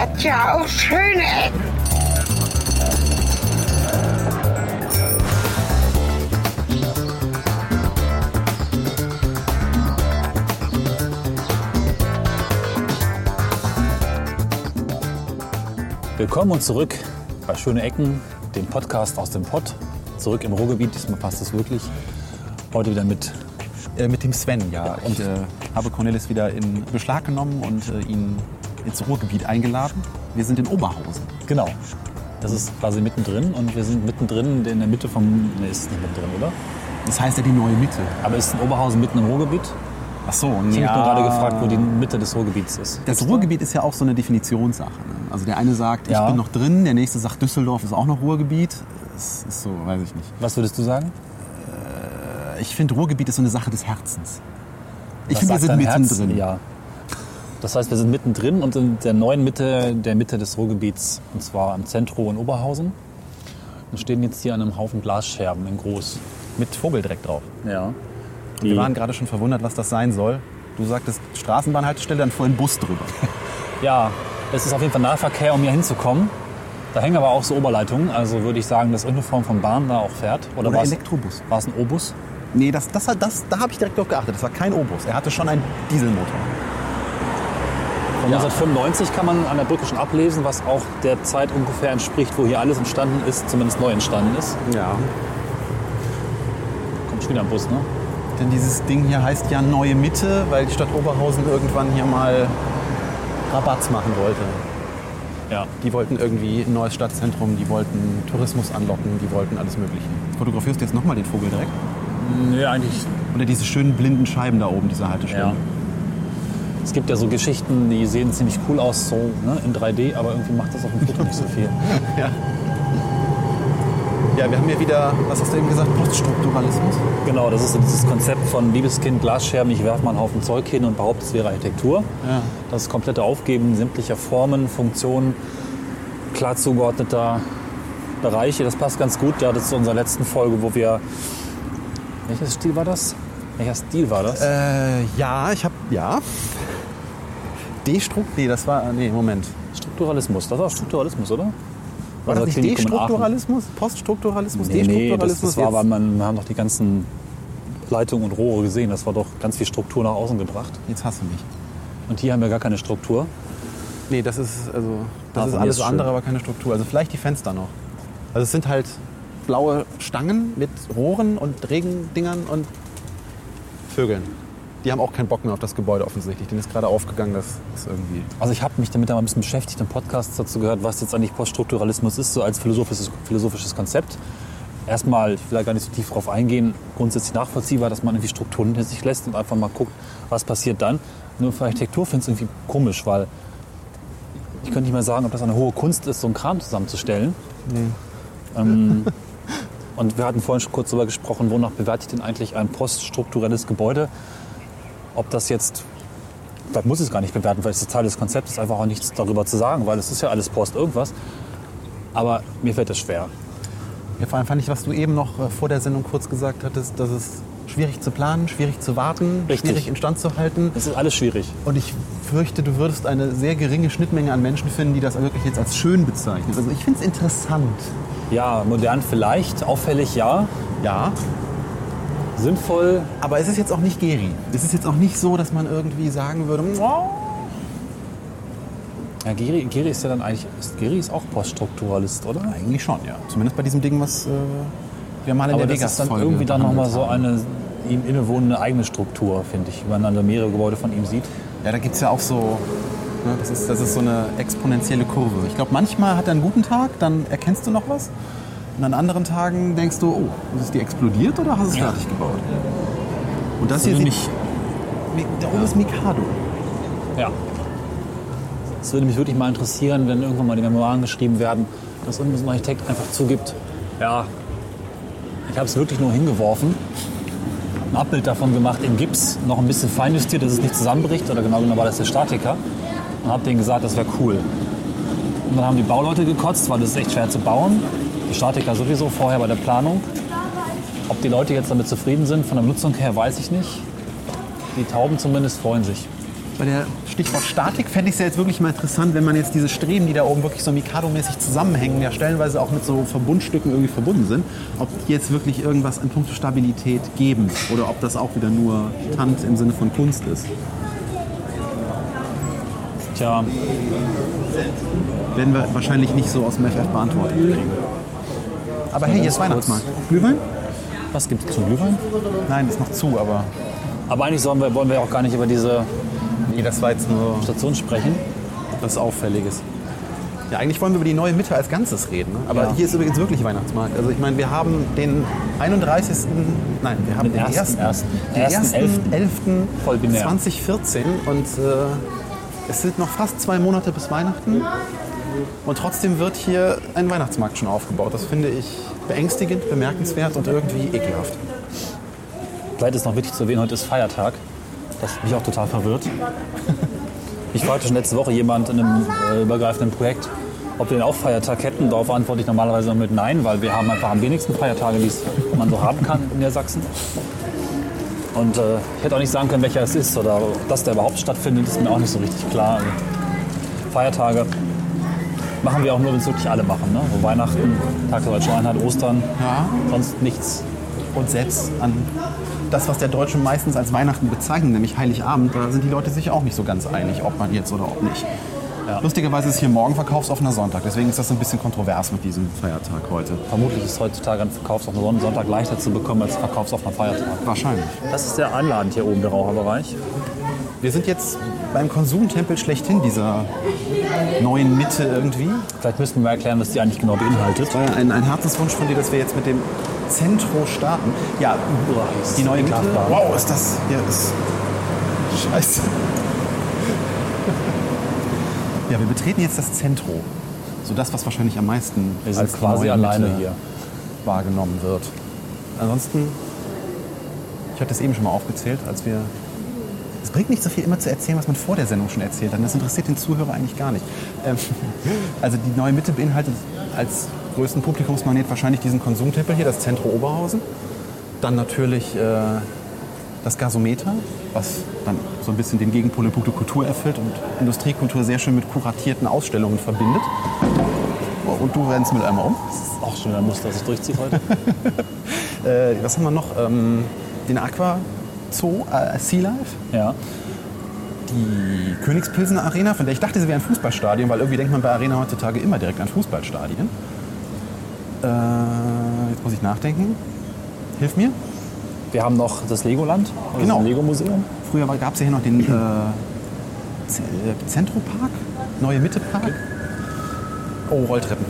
hat ja auch schöne Ecken. Willkommen und zurück bei Schöne Ecken, dem Podcast aus dem Pott. Zurück im Ruhrgebiet, diesmal passt es wirklich. Heute wieder mit Äh, mit dem Sven, ja. Und ich äh, habe Cornelis wieder in Beschlag genommen und äh, ihn ins Ruhrgebiet eingeladen. Wir sind in Oberhausen. Genau. Das ist quasi mittendrin und wir sind mittendrin in der Mitte vom. Ne, ist nicht mittendrin, oder? Das heißt ja die neue Mitte. Aber ist in Oberhausen mitten im Ruhrgebiet? Ach so, Ich habe mich nur gerade gefragt, wo die Mitte des Ruhrgebiets ist. Das Ruhrgebiet ist ja auch so eine Definitionssache. Ne? Also der eine sagt, Ja. ich bin noch drin, der nächste sagt, Düsseldorf ist auch noch Ruhrgebiet. Das ist so, weiß ich nicht. Was würdest du sagen? Ich finde, Ruhrgebiet ist so eine Sache des Herzens. Ich finde, wir sind mittendrin. Ja. Das heißt, wir sind mittendrin und in der neuen Mitte, der Mitte des Ruhrgebiets, und zwar am Zentrum in Oberhausen. Und stehen jetzt hier an einem Haufen Glasscherben in groß. Mit Vogeldreck drauf. Ja. Wir waren gerade schon verwundert, was das sein soll. Du sagtest Straßenbahnhaltestelle, dann vorhin Bus drüber. Ja, es ist auf jeden Fall Nahverkehr, um hier hinzukommen. Da hängen aber auch so Oberleitungen, also würde ich sagen, dass irgendeine Form von Bahn da auch fährt. Oder, Oder war es- Elektrobus. War es ein Obus? Nee, das, das, das, da habe ich direkt drauf geachtet. Das war kein Obus. Er hatte schon einen Dieselmotor. Von 1995 kann man an der Brücke schon ablesen, was auch der Zeit ungefähr entspricht, wo hier alles entstanden ist, zumindest neu entstanden ist. Ja. Kommt schon wieder ein Bus, ne? Denn dieses Ding hier heißt ja Neue Mitte, weil die Stadt Oberhausen irgendwann hier mal Rabatz machen wollte. Ja. Die wollten irgendwie ein neues Stadtzentrum, die wollten Tourismus anlocken, die wollten alles Mögliche. Fotografierst du jetzt nochmal den Vogel direkt? Nee, eigentlich. Oder diese schönen blinden Scheiben da oben, diese Haltestelle? Ja. Es gibt ja so Geschichten, die sehen ziemlich cool aus, so ne, in 3D, aber irgendwie macht das auf dem Foto nicht so viel. Ja, wir haben hier wieder, was hast du eben gesagt, Poststrukturalismus? Genau, das ist so dieses Konzept von Liebeskind, Glasscherben, ich werfe mal einen Haufen Zeug hin und behaupte, es wäre Architektur. Ja. Das komplette Aufgeben sämtlicher Formen, Funktionen, klar zugeordneter Bereiche, das passt ganz gut. Ja, das ist zu unserer letzten Folge, wo wir. Welches Stil war das? Welcher Stil war das? Äh, ja, ich habe, ja. Destrukt, nee, das war, nee, Moment. Strukturalismus, das war Strukturalismus, oder? War das nicht Klinikum in Aachen. Destrukturalismus? Poststrukturalismus? Nee, nee, das, Destrukturalismus? das war, weil man, wir haben doch die ganzen Leitungen und Rohre gesehen. Das war doch ganz viel Struktur nach außen gebracht. Jetzt hast du mich. Und hier haben wir gar keine Struktur. Nee, das ist, also, das Ah, ist alles ist andere, aber keine Struktur. Also vielleicht die Fenster noch. Also es sind halt blaue Stangen mit Rohren und Regendingern und Vögeln. Die haben auch keinen Bock mehr auf das Gebäude offensichtlich. Denen ist gerade aufgegangen, das ist irgendwie... Also ich habe mich damit mal ein bisschen beschäftigt, im Podcast dazu gehört, was jetzt eigentlich Poststrukturalismus ist, so als philosophisches, philosophisches Konzept. Erstmal, ich will da gar nicht so tief drauf eingehen, grundsätzlich nachvollziehbar, dass man irgendwie Strukturen hinter sich lässt und einfach mal guckt, was passiert dann. Nur für Architektur finde ich es irgendwie komisch, weil ich könnte nicht mehr sagen, ob das eine hohe Kunst ist, so einen Kram zusammenzustellen. Ähm, und wir hatten vorhin schon kurz darüber gesprochen, wonach bewerte ich denn eigentlich ein poststrukturelles Gebäude? Ob das jetzt das muss ich es gar nicht bewerten, weil es Teil des Konzepts, ist einfach auch nichts darüber zu sagen, weil es ist ja alles Post irgendwas. Aber mir fällt das schwer. Ja, vor allem fand ich, was du eben noch äh, vor der Sendung kurz gesagt hattest, dass es schwierig zu planen, schwierig zu warten, Richtig. schwierig instand zu halten. Es ist alles schwierig. Und ich fürchte, du würdest eine sehr geringe Schnittmenge an Menschen finden, die das wirklich jetzt als schön bezeichnen. Also ich finde es interessant. Ja, modern vielleicht, auffällig ja, Ja, sinnvoll. aber es ist jetzt auch nicht Geri. Es ist jetzt auch nicht so, dass man irgendwie sagen würde, "Oh, Ja, Geri, Geri ist ja dann eigentlich, ist, Geri ist auch Poststrukturalist, oder? eigentlich schon, ja. Zumindest bei diesem Ding, was äh, wir mal in Aber der das ist dann irgendwie dann nochmal so eine ihm innewohnende eigene Struktur, finde ich, wenn man dann mehrere Gebäude von ihm sieht. Ja, da gibt es ja auch so, ne, das, ist, das ist so eine exponentielle Kurve. Ich glaube, manchmal hat er einen guten Tag, dann erkennst du noch was. Und an anderen Tagen denkst du, oh, ist die explodiert oder hast du es Ja. fertig gebaut? Und das Das hier sieht, da oben ist Mikado. ja. Es würde mich wirklich mal interessieren, wenn irgendwann mal die Memoiren geschrieben werden, dass irgendein so ein Architekt einfach zugibt, ja, ich habe es wirklich nur hingeworfen, ein Abbild davon gemacht in Gips, noch ein bisschen feinjustiert, dass es nicht zusammenbricht, oder genau genommen war das der Statiker, und habe denen gesagt, das wäre cool. Und dann haben die Bauleute gekotzt, weil das ist echt schwer zu bauen. Die Statiker sowieso vorher bei der Planung. Ob die Leute jetzt damit zufrieden sind, von der Nutzung her, weiß ich nicht. Die Tauben zumindest freuen sich. bei der Stichwort Statik fände ich es ja jetzt wirklich mal interessant, wenn man jetzt diese Streben, die da oben wirklich so Mikado-mäßig zusammenhängen, ja stellenweise auch mit so Verbundstücken irgendwie verbunden sind, ob die jetzt wirklich irgendwas in puncto Stabilität geben oder ob das auch wieder nur Tant im Sinne von Kunst ist. Tja, Werden wir wahrscheinlich nicht so aus dem FF beantwortet kriegen. Aber hey, hier ist Weihnachtsmarkt. Glühwein? was gibt es zu Glühwein? Nein, ist noch zu, aber Aber eigentlich sollen wir, wollen wir auch gar nicht über diese nee, das war jetzt nur Station sprechen. was Auffälliges. Ja, eigentlich wollen wir über die neue Mitte als Ganzes reden. Ne? Aber Ja. hier ist übrigens wirklich Weihnachtsmarkt. Also ich meine, wir haben den 31. Nein, wir haben Den den, ersten, ersten. den Ersten, 1.11. Voll binär. 2014 und äh, es sind noch fast zwei Monate bis Weihnachten. Und trotzdem wird hier ein Weihnachtsmarkt schon aufgebaut. Das finde ich beängstigend, bemerkenswert und irgendwie ekelhaft. Vielleicht ist noch wichtig zu erwähnen, heute ist Feiertag. Das mich auch total verwirrt. Ich fragte schon letzte Woche jemand in einem äh, übergreifenden Projekt, ob wir denn auch Feiertag hätten. Darauf antworte ich normalerweise mit Nein, weil wir haben einfach am wenigsten Feiertage, die es man so haben kann in der Sachsen. Und äh, ich hätte auch nicht sagen können, welcher es ist oder dass der überhaupt stattfindet, ist mir auch nicht so richtig klar. Also, Feiertage machen wir auch nur, wenn es wirklich alle machen. Ne? So Weihnachten, Tag der Deutschen Einheit, Ostern, Ja. sonst nichts. Und selbst an das, was der Deutsche meistens als Weihnachten bezeichnet, nämlich Heiligabend, da sind die Leute sich auch nicht so ganz einig, ob man jetzt oder ob nicht. Ja. Lustigerweise ist hier morgen verkaufsoffener Sonntag, deswegen ist das ein bisschen kontrovers mit diesem Feiertag heute. Vermutlich ist heutzutage ein verkaufsoffener Sonntag leichter zu bekommen als ein verkaufsoffener Feiertag. Wahrscheinlich. Das ist sehr einladend hier oben, der Raucherbereich. Wir sind jetzt beim Konsumtempel schlechthin dieser neuen Mitte irgendwie. Vielleicht müssten wir erklären, was die eigentlich genau beinhaltet. war ja ein, ein Herzenswunsch von dir, dass wir jetzt mit dem Zentro starten. Ja, die neue Mitte. Wow, ist das hier ist scheiße. Ja, wir betreten jetzt das Zentro. So das, was wahrscheinlich am meisten Wir als quasi alleine Mitte hier. wahrgenommen wird. Ansonsten, ich hatte es eben schon mal aufgezählt, als wir. Es bringt nicht so viel immer zu erzählen, was man vor der Sendung schon erzählt hat. Das interessiert den Zuhörer eigentlich gar nicht. Ähm, also die neue Mitte beinhaltet als größten Publikumsmagnet wahrscheinlich diesen Konsumtempel hier, das Zentro Oberhausen. Dann natürlich äh, das Gasometer, was dann so ein bisschen den Gegenpol in puncto Kultur erfüllt und Industriekultur sehr schön mit kuratierten Ausstellungen verbindet. Oh, Und du rennst mit einmal um. Das ist auch schon ein Muster, das sich durchzieht heute. Äh, was haben wir noch? Ähm, den Aqua Zoo, äh, Sea Life. ja. Die Königspilsener Arena, von der ich dachte, sie wäre ein Fußballstadion, weil irgendwie denkt man bei Arena heutzutage immer direkt an Fußballstadien. Äh, jetzt muss ich nachdenken. Hilf mir. Wir haben noch das Legoland, also Genau. das Lego-Museum. Früher gab es ja hier noch den äh, Zentropark, Neue Mitte Park. Oh, Rolltreppen.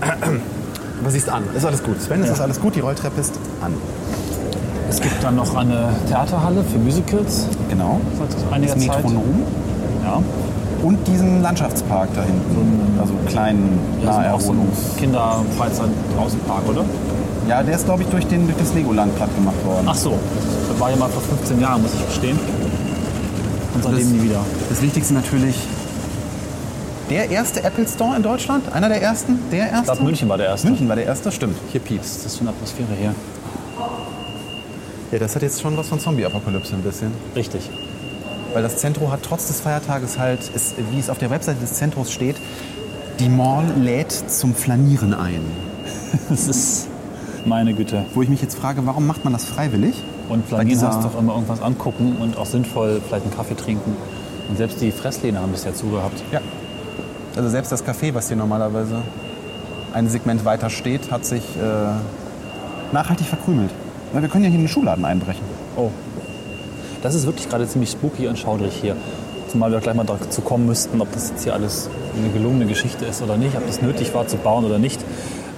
Aber siehst an, ist alles gut. Sven, es Ja. ist alles gut, die Rolltreppe ist an. Es gibt dann noch eine Theaterhalle für Musicals Genau. seit Das. Metronom. Ja. Und diesen Landschaftspark da hinten. Also einen kleinen Das ist auch so ein Naherholungs. Kinder-Freizeit-Draußenpark, oder? Ja, der ist, glaube ich, durch, den, durch das Legoland platt gemacht worden. Ach so, das war ja mal vor 15 Jahren, muss ich gestehen. Und seitdem Das- nie wieder. Das Wichtigste natürlich der erste Apple Store in Deutschland. Einer der ersten? Der erste? Ich glaube, München war der erste. München war der erste, stimmt. Hier piepst. ist das für eine Atmosphäre hier? Ja, das hat jetzt schon was von Zombie-Apokalypse ein bisschen. Richtig. Weil das Zentro hat trotz des Feiertages halt, ist, wie es auf der Webseite des Zentros steht, die Mall lädt zum Flanieren ein. Das ist meine Güte. Wo ich mich jetzt frage, warum macht man das freiwillig? Und Flanieren heißt doch immer irgendwas angucken und auch sinnvoll vielleicht einen Kaffee trinken. Und selbst die Fressläden haben bisher zugehabt. Ja. Also selbst das Café, was hier normalerweise ein Segment weiter steht, hat sich äh, nachhaltig verkrümelt. Weil wir können ja hier in den Schuhladen einbrechen. Oh. Das ist wirklich gerade ziemlich spooky und schaudrig hier. Zumal wir gleich mal dazu kommen müssten, ob das jetzt hier alles eine gelungene Geschichte ist oder nicht, ob das nötig war zu bauen oder nicht.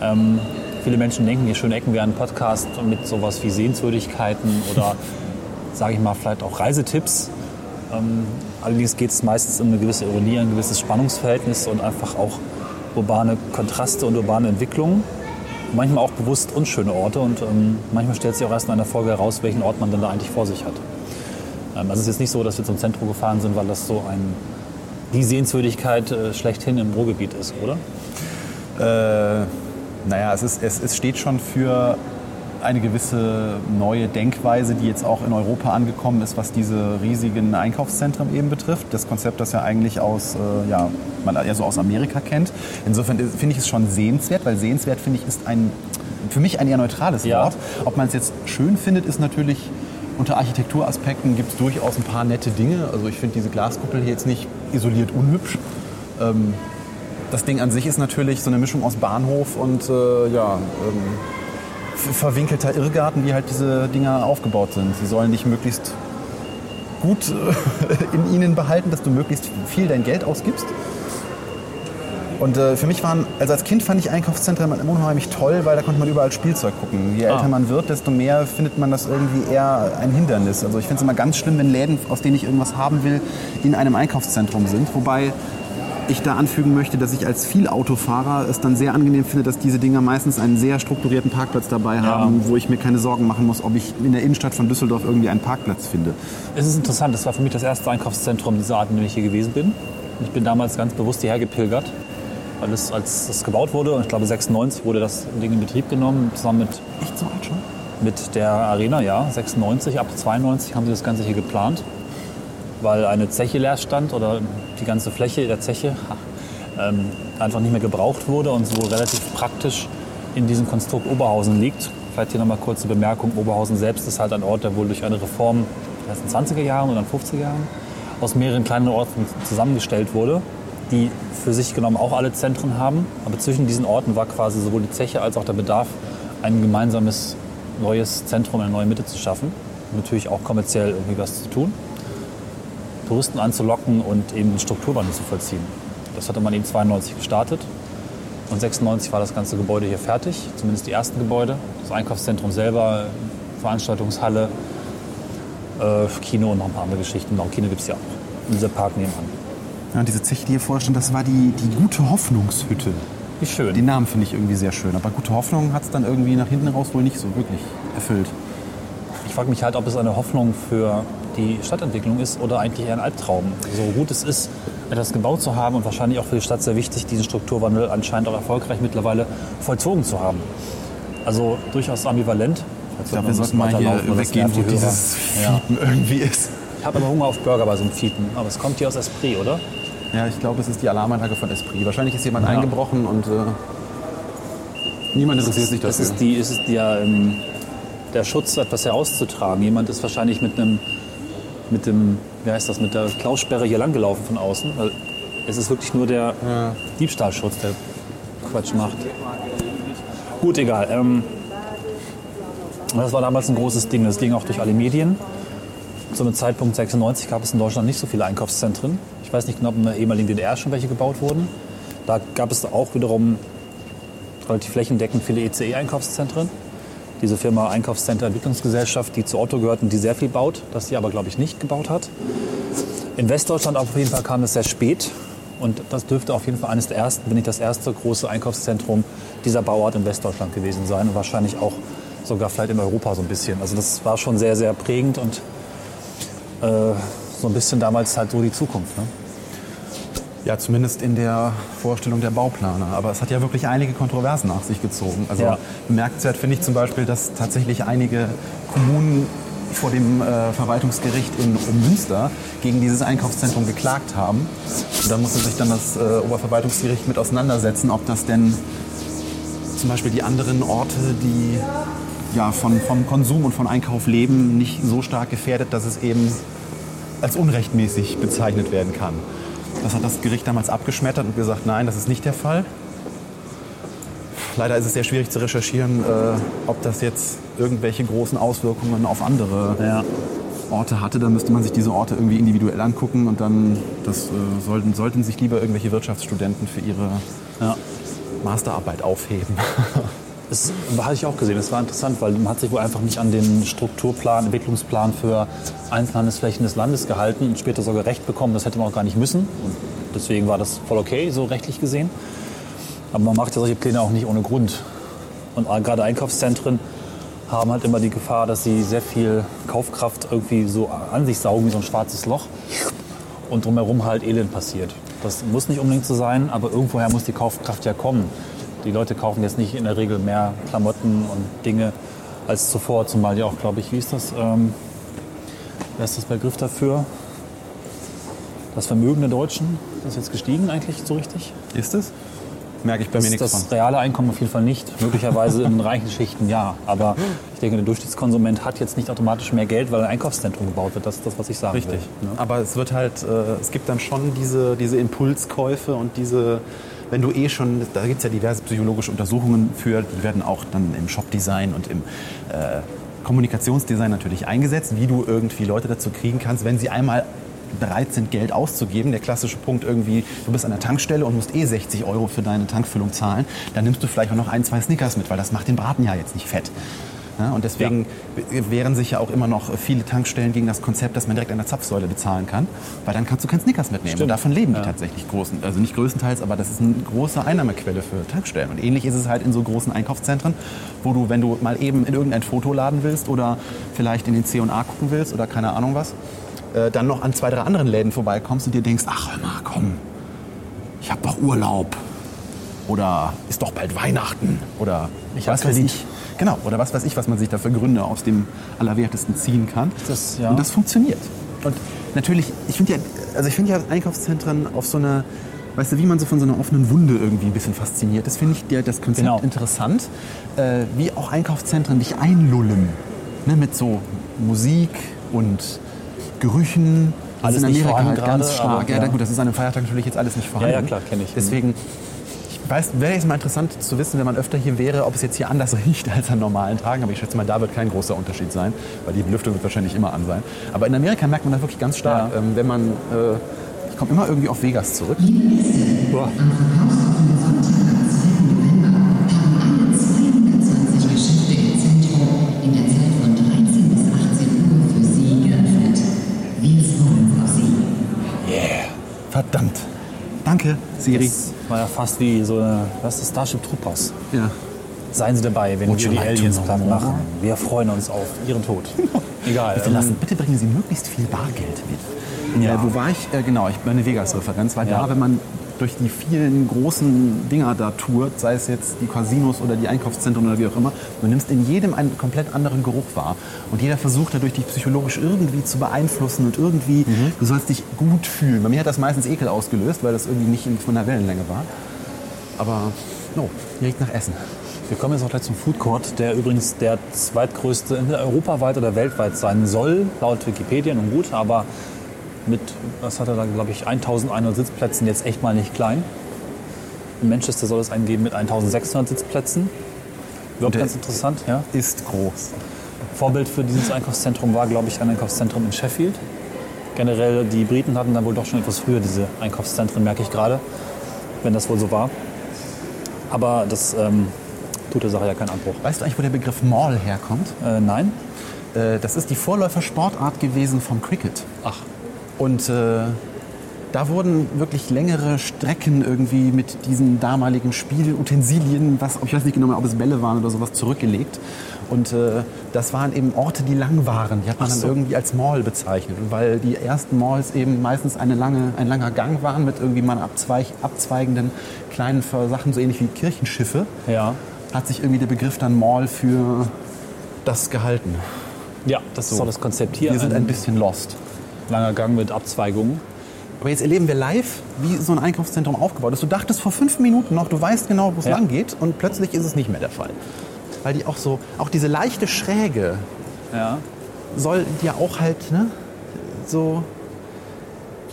Ähm, viele Menschen denken, hier schöne Ecken wären ein Podcast mit sowas wie Sehenswürdigkeiten oder, sage ich mal, vielleicht auch Reisetipps. Ähm, allerdings geht es meistens um eine gewisse Ironie, ein gewisses Spannungsverhältnis und einfach auch urbane Kontraste und urbane Entwicklungen. Manchmal auch bewusst unschöne Orte und ähm, manchmal stellt sich auch erst in einer Folge heraus, welchen Ort man dann da eigentlich vor sich hat. Ähm, also es ist jetzt nicht so, dass wir zum Zentrum gefahren sind, weil das so ein, die Sehenswürdigkeit äh, schlechthin im Ruhrgebiet ist, oder? Äh, naja, es, ist, es, es steht schon für eine gewisse neue Denkweise, die jetzt auch in Europa angekommen ist, was diese riesigen Einkaufszentren eben betrifft. Das Konzept, das ja eigentlich aus, äh, ja, man eher so aus Amerika kennt. Insofern finde ich es schon sehenswert, weil sehenswert finde ich ist ein, für mich ein eher neutrales Ja. Wort. Ob man es jetzt schön findet, ist natürlich unter Architekturaspekten gibt es durchaus ein paar nette Dinge. Also ich finde diese Glaskuppel hier jetzt nicht isoliert unhübsch. Ähm, das Ding an sich ist natürlich so eine Mischung aus Bahnhof und äh, ja, ähm, verwinkelter Irrgarten, wie halt diese Dinger aufgebaut sind. Sie sollen dich möglichst gut äh, in ihnen behalten, dass du möglichst viel dein Geld ausgibst. Und äh, für mich waren, also als Kind fand ich Einkaufszentren immer unheimlich toll, weil da konnte man überall Spielzeug gucken. Je älter Ah. man wird, desto mehr findet man das irgendwie eher ein Hindernis. Also ich finde es immer ganz schlimm, wenn Läden, aus denen ich irgendwas haben will, in einem Einkaufszentrum sind. Wobei ich da anfügen möchte, dass ich als Vielautofahrer es dann sehr angenehm finde, dass diese Dinger meistens einen sehr strukturierten Parkplatz dabei haben, wo ich mir keine Sorgen machen muss, ob ich in der Innenstadt von Düsseldorf irgendwie einen Parkplatz finde. Es ist interessant, das war für mich das erste Einkaufszentrum dieser Art, in dem ich hier gewesen bin. Ich bin damals ganz bewusst hierher gepilgert, weil es, als das gebaut wurde, und ich glaube 96 wurde das Ding in Betrieb genommen, zusammen mit, Echt so alt schon? mit der Arena, ja, 96, ab 92 haben sie das Ganze hier geplant, weil eine Zeche leer stand oder die ganze Fläche der Zeche ähm, einfach nicht mehr gebraucht wurde und so relativ praktisch in diesem Konstrukt Oberhausen liegt. Vielleicht hier nochmal kurze Bemerkung, Oberhausen selbst ist halt ein Ort, der wohl durch eine Reform erst in den 20er Jahren oder in den 50er Jahren aus mehreren kleinen Orten zusammengestellt wurde, die für sich genommen auch alle Zentren haben. Aber zwischen diesen Orten war quasi sowohl die Zeche als auch der Bedarf, ein gemeinsames neues Zentrum, eine neue Mitte zu schaffen. Natürlich auch kommerziell irgendwie was zu tun. Touristen anzulocken und eben Strukturwandel zu vollziehen. Das hatte man eben 92 gestartet. Und 96 war das ganze Gebäude hier fertig, zumindest die ersten Gebäude. Das Einkaufszentrum selber, Veranstaltungshalle, äh, Kino und noch ein paar andere Geschichten. Noch Kino gibt es ja auch. Und dieser Park nebenan. Ja, und diese Zeche, die hier vorher stand, das war die, die gute Hoffnungshütte. Wie schön. Den Namen finde ich irgendwie sehr schön. Aber gute Hoffnung hat es dann irgendwie nach hinten raus wohl nicht so wirklich erfüllt. Ich frage mich halt, ob es eine Hoffnung für die Stadtentwicklung ist oder eigentlich eher ein Albtraum. So gut es ist, etwas gebaut zu haben und wahrscheinlich auch für die Stadt sehr wichtig, diesen Strukturwandel anscheinend auch erfolgreich mittlerweile vollzogen zu haben. Also durchaus ambivalent. Ich glaube, wir sollten mal hier weggehen, wo dieses Ja. Fiepen irgendwie ist. Ich habe aber Hunger auf Burger bei so einem Fiepen. Aber es kommt hier aus Esprit, oder? Ja, ich glaube, es ist die Alarmanlage von Esprit. Wahrscheinlich ist jemand Ja. eingebrochen und äh, niemand interessiert sich dafür. ist, die, es ist der, ähm, der Schutz, etwas herauszutragen. Jemand ist wahrscheinlich mit einem, mit dem, wie heißt das, mit der Klaussperre hier langgelaufen von außen. Weil es ist wirklich nur der Diebstahlschutz, der Quatsch macht. Gut, egal. Ähm, das war damals ein großes Ding. Das ging auch durch alle Medien. Zu einem Zeitpunkt 96 gab es in Deutschland nicht so viele Einkaufszentren. Ich weiß nicht genau, ob in der ehemaligen DDR schon welche gebaut wurden. Da gab es auch wiederum relativ flächendeckend viele ECE-Einkaufszentren. Diese Firma Einkaufscenter Entwicklungsgesellschaft, die zu Otto gehört und die sehr viel baut, das sie aber, glaube ich, nicht gebaut hat. In Westdeutschland auf jeden Fall kam es sehr spät. Und das dürfte auf jeden Fall eines der ersten, wenn nicht das erste große Einkaufszentrum dieser Bauart in Westdeutschland gewesen sein. Und wahrscheinlich auch sogar vielleicht in Europa so ein bisschen. Also das war schon sehr, sehr prägend und äh, so ein bisschen damals halt so die Zukunft. Ne? Ja, zumindest in der Vorstellung der Bauplaner. Aber es hat ja wirklich einige Kontroversen nach sich gezogen. Also Ja. bemerkenswert finde ich zum Beispiel, dass tatsächlich einige Kommunen vor dem äh, Verwaltungsgericht in Münster gegen dieses Einkaufszentrum geklagt haben. Und da musste sich dann das äh, Oberverwaltungsgericht mit auseinandersetzen, ob das denn zum Beispiel die anderen Orte, die ja, von, vom Konsum und von Einkauf leben, nicht so stark gefährdet, dass es eben als unrechtmäßig bezeichnet werden kann. Das hat das Gericht damals abgeschmettert und gesagt, nein, das ist nicht der Fall. Leider ist es sehr schwierig zu recherchieren, äh, ob das jetzt irgendwelche großen Auswirkungen auf andere Ja. Orte hatte. Da müsste man sich diese Orte irgendwie individuell angucken und dann das, äh, sollten, sollten sich lieber irgendwelche Wirtschaftsstudenten für ihre Ja. Masterarbeit aufheben. Das hatte ich auch gesehen. Das war interessant, weil man hat sich wohl einfach nicht an den Strukturplan, Entwicklungsplan für Einzelhandelsflächen des Landes gehalten und später sogar Recht bekommen. Das hätte man auch gar nicht müssen. Und deswegen war das voll okay, so rechtlich gesehen. Aber man macht ja solche Pläne auch nicht ohne Grund. Und gerade Einkaufszentren haben halt immer die Gefahr, dass sie sehr viel Kaufkraft irgendwie so an sich saugen wie so ein schwarzes Loch und drumherum halt Elend passiert. Das muss nicht unbedingt so sein, aber irgendwoher muss die Kaufkraft ja kommen. Die Leute kaufen jetzt nicht in der Regel mehr Klamotten und Dinge, als zuvor, zumal ja auch, glaube ich, wie ist das? Ähm, wer ist das Begriff dafür? Das Vermögen der Deutschen ist jetzt gestiegen eigentlich so richtig? Ist es? Merke ich bei Das, mir nichts das von. reale Einkommen auf jeden Fall nicht. Möglicherweise in reichen Schichten ja. Aber ich denke, der Durchschnittskonsument hat jetzt nicht automatisch mehr Geld, weil ein Einkaufszentrum gebaut wird. Das ist das, was ich sagen Richtig. will. Ne? Aber es wird halt, äh, es gibt dann schon diese, diese Impulskäufe und diese, wenn du eh schon, da gibt es ja diverse psychologische Untersuchungen für, die werden auch dann im Shopdesign und im äh, Kommunikationsdesign natürlich eingesetzt, wie du irgendwie Leute dazu kriegen kannst, wenn sie einmal bereit sind, Geld auszugeben. Der klassische Punkt irgendwie, du bist an der Tankstelle und musst eh 60 Euro für deine Tankfüllung zahlen, dann nimmst du vielleicht auch noch ein, zwei Snickers mit, weil das macht den Braten ja jetzt nicht fett. Ja, und deswegen wehren sich ja auch immer noch viele Tankstellen gegen das Konzept, dass man direkt an der Zapfsäule bezahlen kann, weil dann kannst du kein Snickers mitnehmen. Stimmt. Und davon leben die Ja. tatsächlich großen, also nicht größtenteils, aber das ist eine große Einnahmequelle für Tankstellen. Und ähnlich ist es halt in so großen Einkaufszentren, wo du, wenn du mal eben in irgendein Foto laden willst oder vielleicht in den C&A gucken willst oder keine Ahnung was, äh, dann noch an zwei, drei anderen Läden vorbeikommst und dir denkst, ach hör mal, komm, ich habe doch Urlaub. Oder ist doch bald Weihnachten. Oder Ich hab was weiß Kredit. ich. Genau, oder was weiß ich, was man sich da für Gründe aus dem Allerwertesten ziehen kann. Das- ja. Und das funktioniert. Und natürlich, ich finde ja, also ich finde ja Einkaufszentren auf so eine, weißt du, wie man so von so einer offenen Wunde irgendwie ein bisschen fasziniert. Das finde ich der, das Konzept Genau. interessant, äh, wie auch Einkaufszentren dich einlullen. Ne, mit so Musik und Gerüchen. Alles in nicht Amerika vorhanden halt ganz stark. aber, ja, ja. gut, das ist an einem Feiertag natürlich jetzt alles nicht vorhanden. Ja, ja, klar, kenn ich. Deswegen, ich weiß, wäre jetzt mal interessant zu wissen, wenn man öfter hier wäre, ob es jetzt hier anders riecht als an normalen Tagen. Aber ich schätze mal, da wird kein großer Unterschied sein, weil die Belüftung wird wahrscheinlich immer an sein. Aber in Amerika merkt man das wirklich ganz stark, Ja. ähm, wenn man, äh, ich komme immer irgendwie auf Vegas zurück. Boah. Siri. Das war ja fast wie so eine, was ist Starship Troopers. Ja. Seien Sie dabei, wenn Would wir die Aliens platt machen. Wir freuen uns auf Ihren Tod. Egal. Bitte, ähm, lassen, bitte bringen Sie möglichst viel Bargeld mit. Ja. Äh, wo war ich? Äh, genau, ich bin eine Vegas-Referenz, weil Ja. da, wenn man durch die vielen großen Dinger da tourt, sei es jetzt die Casinos oder die Einkaufszentren oder wie auch immer, du nimmst in jedem einen komplett anderen Geruch wahr. Und jeder versucht dadurch dich psychologisch irgendwie zu beeinflussen und irgendwie, Mhm. du sollst dich gut fühlen. Bei mir hat das meistens Ekel ausgelöst, weil das irgendwie nicht von der Wellenlänge war. Aber, no, riecht nach Essen. Wir kommen jetzt auch gleich zum Food Court, der übrigens der zweitgrößte entweder europaweit oder weltweit sein soll, laut Wikipedia, nun gut, aber mit, was hat er da, glaube ich, 1100 Sitzplätzen jetzt echt mal nicht klein. In Manchester soll es einen geben mit 1600 Sitzplätzen. Überhaupt ganz interessant, ja. Ist groß. Vorbild für dieses Einkaufszentrum war, glaube ich, ein Einkaufszentrum in Sheffield. Generell, die Briten hatten dann wohl doch schon etwas früher diese Einkaufszentren, merke ich gerade, wenn das wohl so war. Aber das ähm, tut der Sache ja keinen Abbruch. Weißt du eigentlich, wo der Begriff Mall herkommt? Äh, nein? Äh, das ist die Vorläufersportart gewesen vom Cricket. Ach, Und äh, da wurden wirklich längere Strecken irgendwie mit diesen damaligen Spielutensilien, was, ich weiß nicht genau mehr, ob es Bälle waren oder sowas, zurückgelegt. Und äh, das waren eben Orte, die lang waren. Die hat man Ach dann so. irgendwie als Mall bezeichnet. Und weil die ersten Malls eben meistens eine lange, ein langer Gang waren mit irgendwie mal abzweig, abzweigenden kleinen Sachen, so ähnlich wie Kirchenschiffe, ja. hat sich irgendwie der Begriff dann Mall für das gehalten. Ja, das ist auch das Konzept hier. Wir sind ein bisschen lost. Langer Gang mit Abzweigungen. Aber jetzt erleben wir live, wie so ein Einkaufszentrum aufgebaut ist. Du dachtest vor fünf Minuten noch, du weißt genau, wo es Ja. lang geht und plötzlich ist es nicht mehr der Fall. Weil die auch so, auch diese leichte Schräge Ja. soll dir auch halt ne, so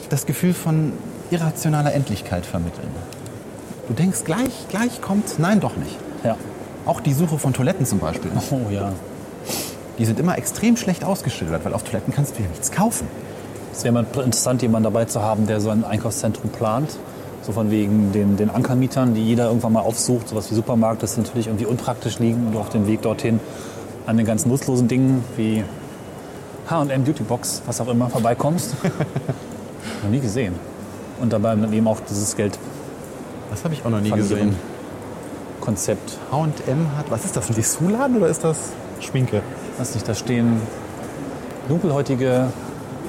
das Gefühl von irrationaler Endlichkeit vermitteln. Du denkst, gleich, gleich kommt, nein, doch nicht. Ja. Auch die Suche von Toiletten zum Beispiel. Oh ja. Die sind immer extrem schlecht ausgeschildert, weil auf Toiletten kannst du ja nichts kaufen. Es wäre mal interessant, jemanden dabei zu haben, der so ein Einkaufszentrum plant. So von wegen den, den Ankermietern, die jeder irgendwann mal aufsucht. Sowas wie Supermarkt, das natürlich irgendwie unpraktisch liegen und auf dem Weg dorthin an den ganz nutzlosen Dingen wie H&M Beautybox, was auch immer, vorbeikommst. noch nie gesehen. Und dabei eben auch dieses Geldkonzept. Das habe ich auch noch nie gesehen. H&M hat, was ist das, ein Dessous-Laden oder ist das Schminke? Weiß nicht, da stehen dunkelhäutige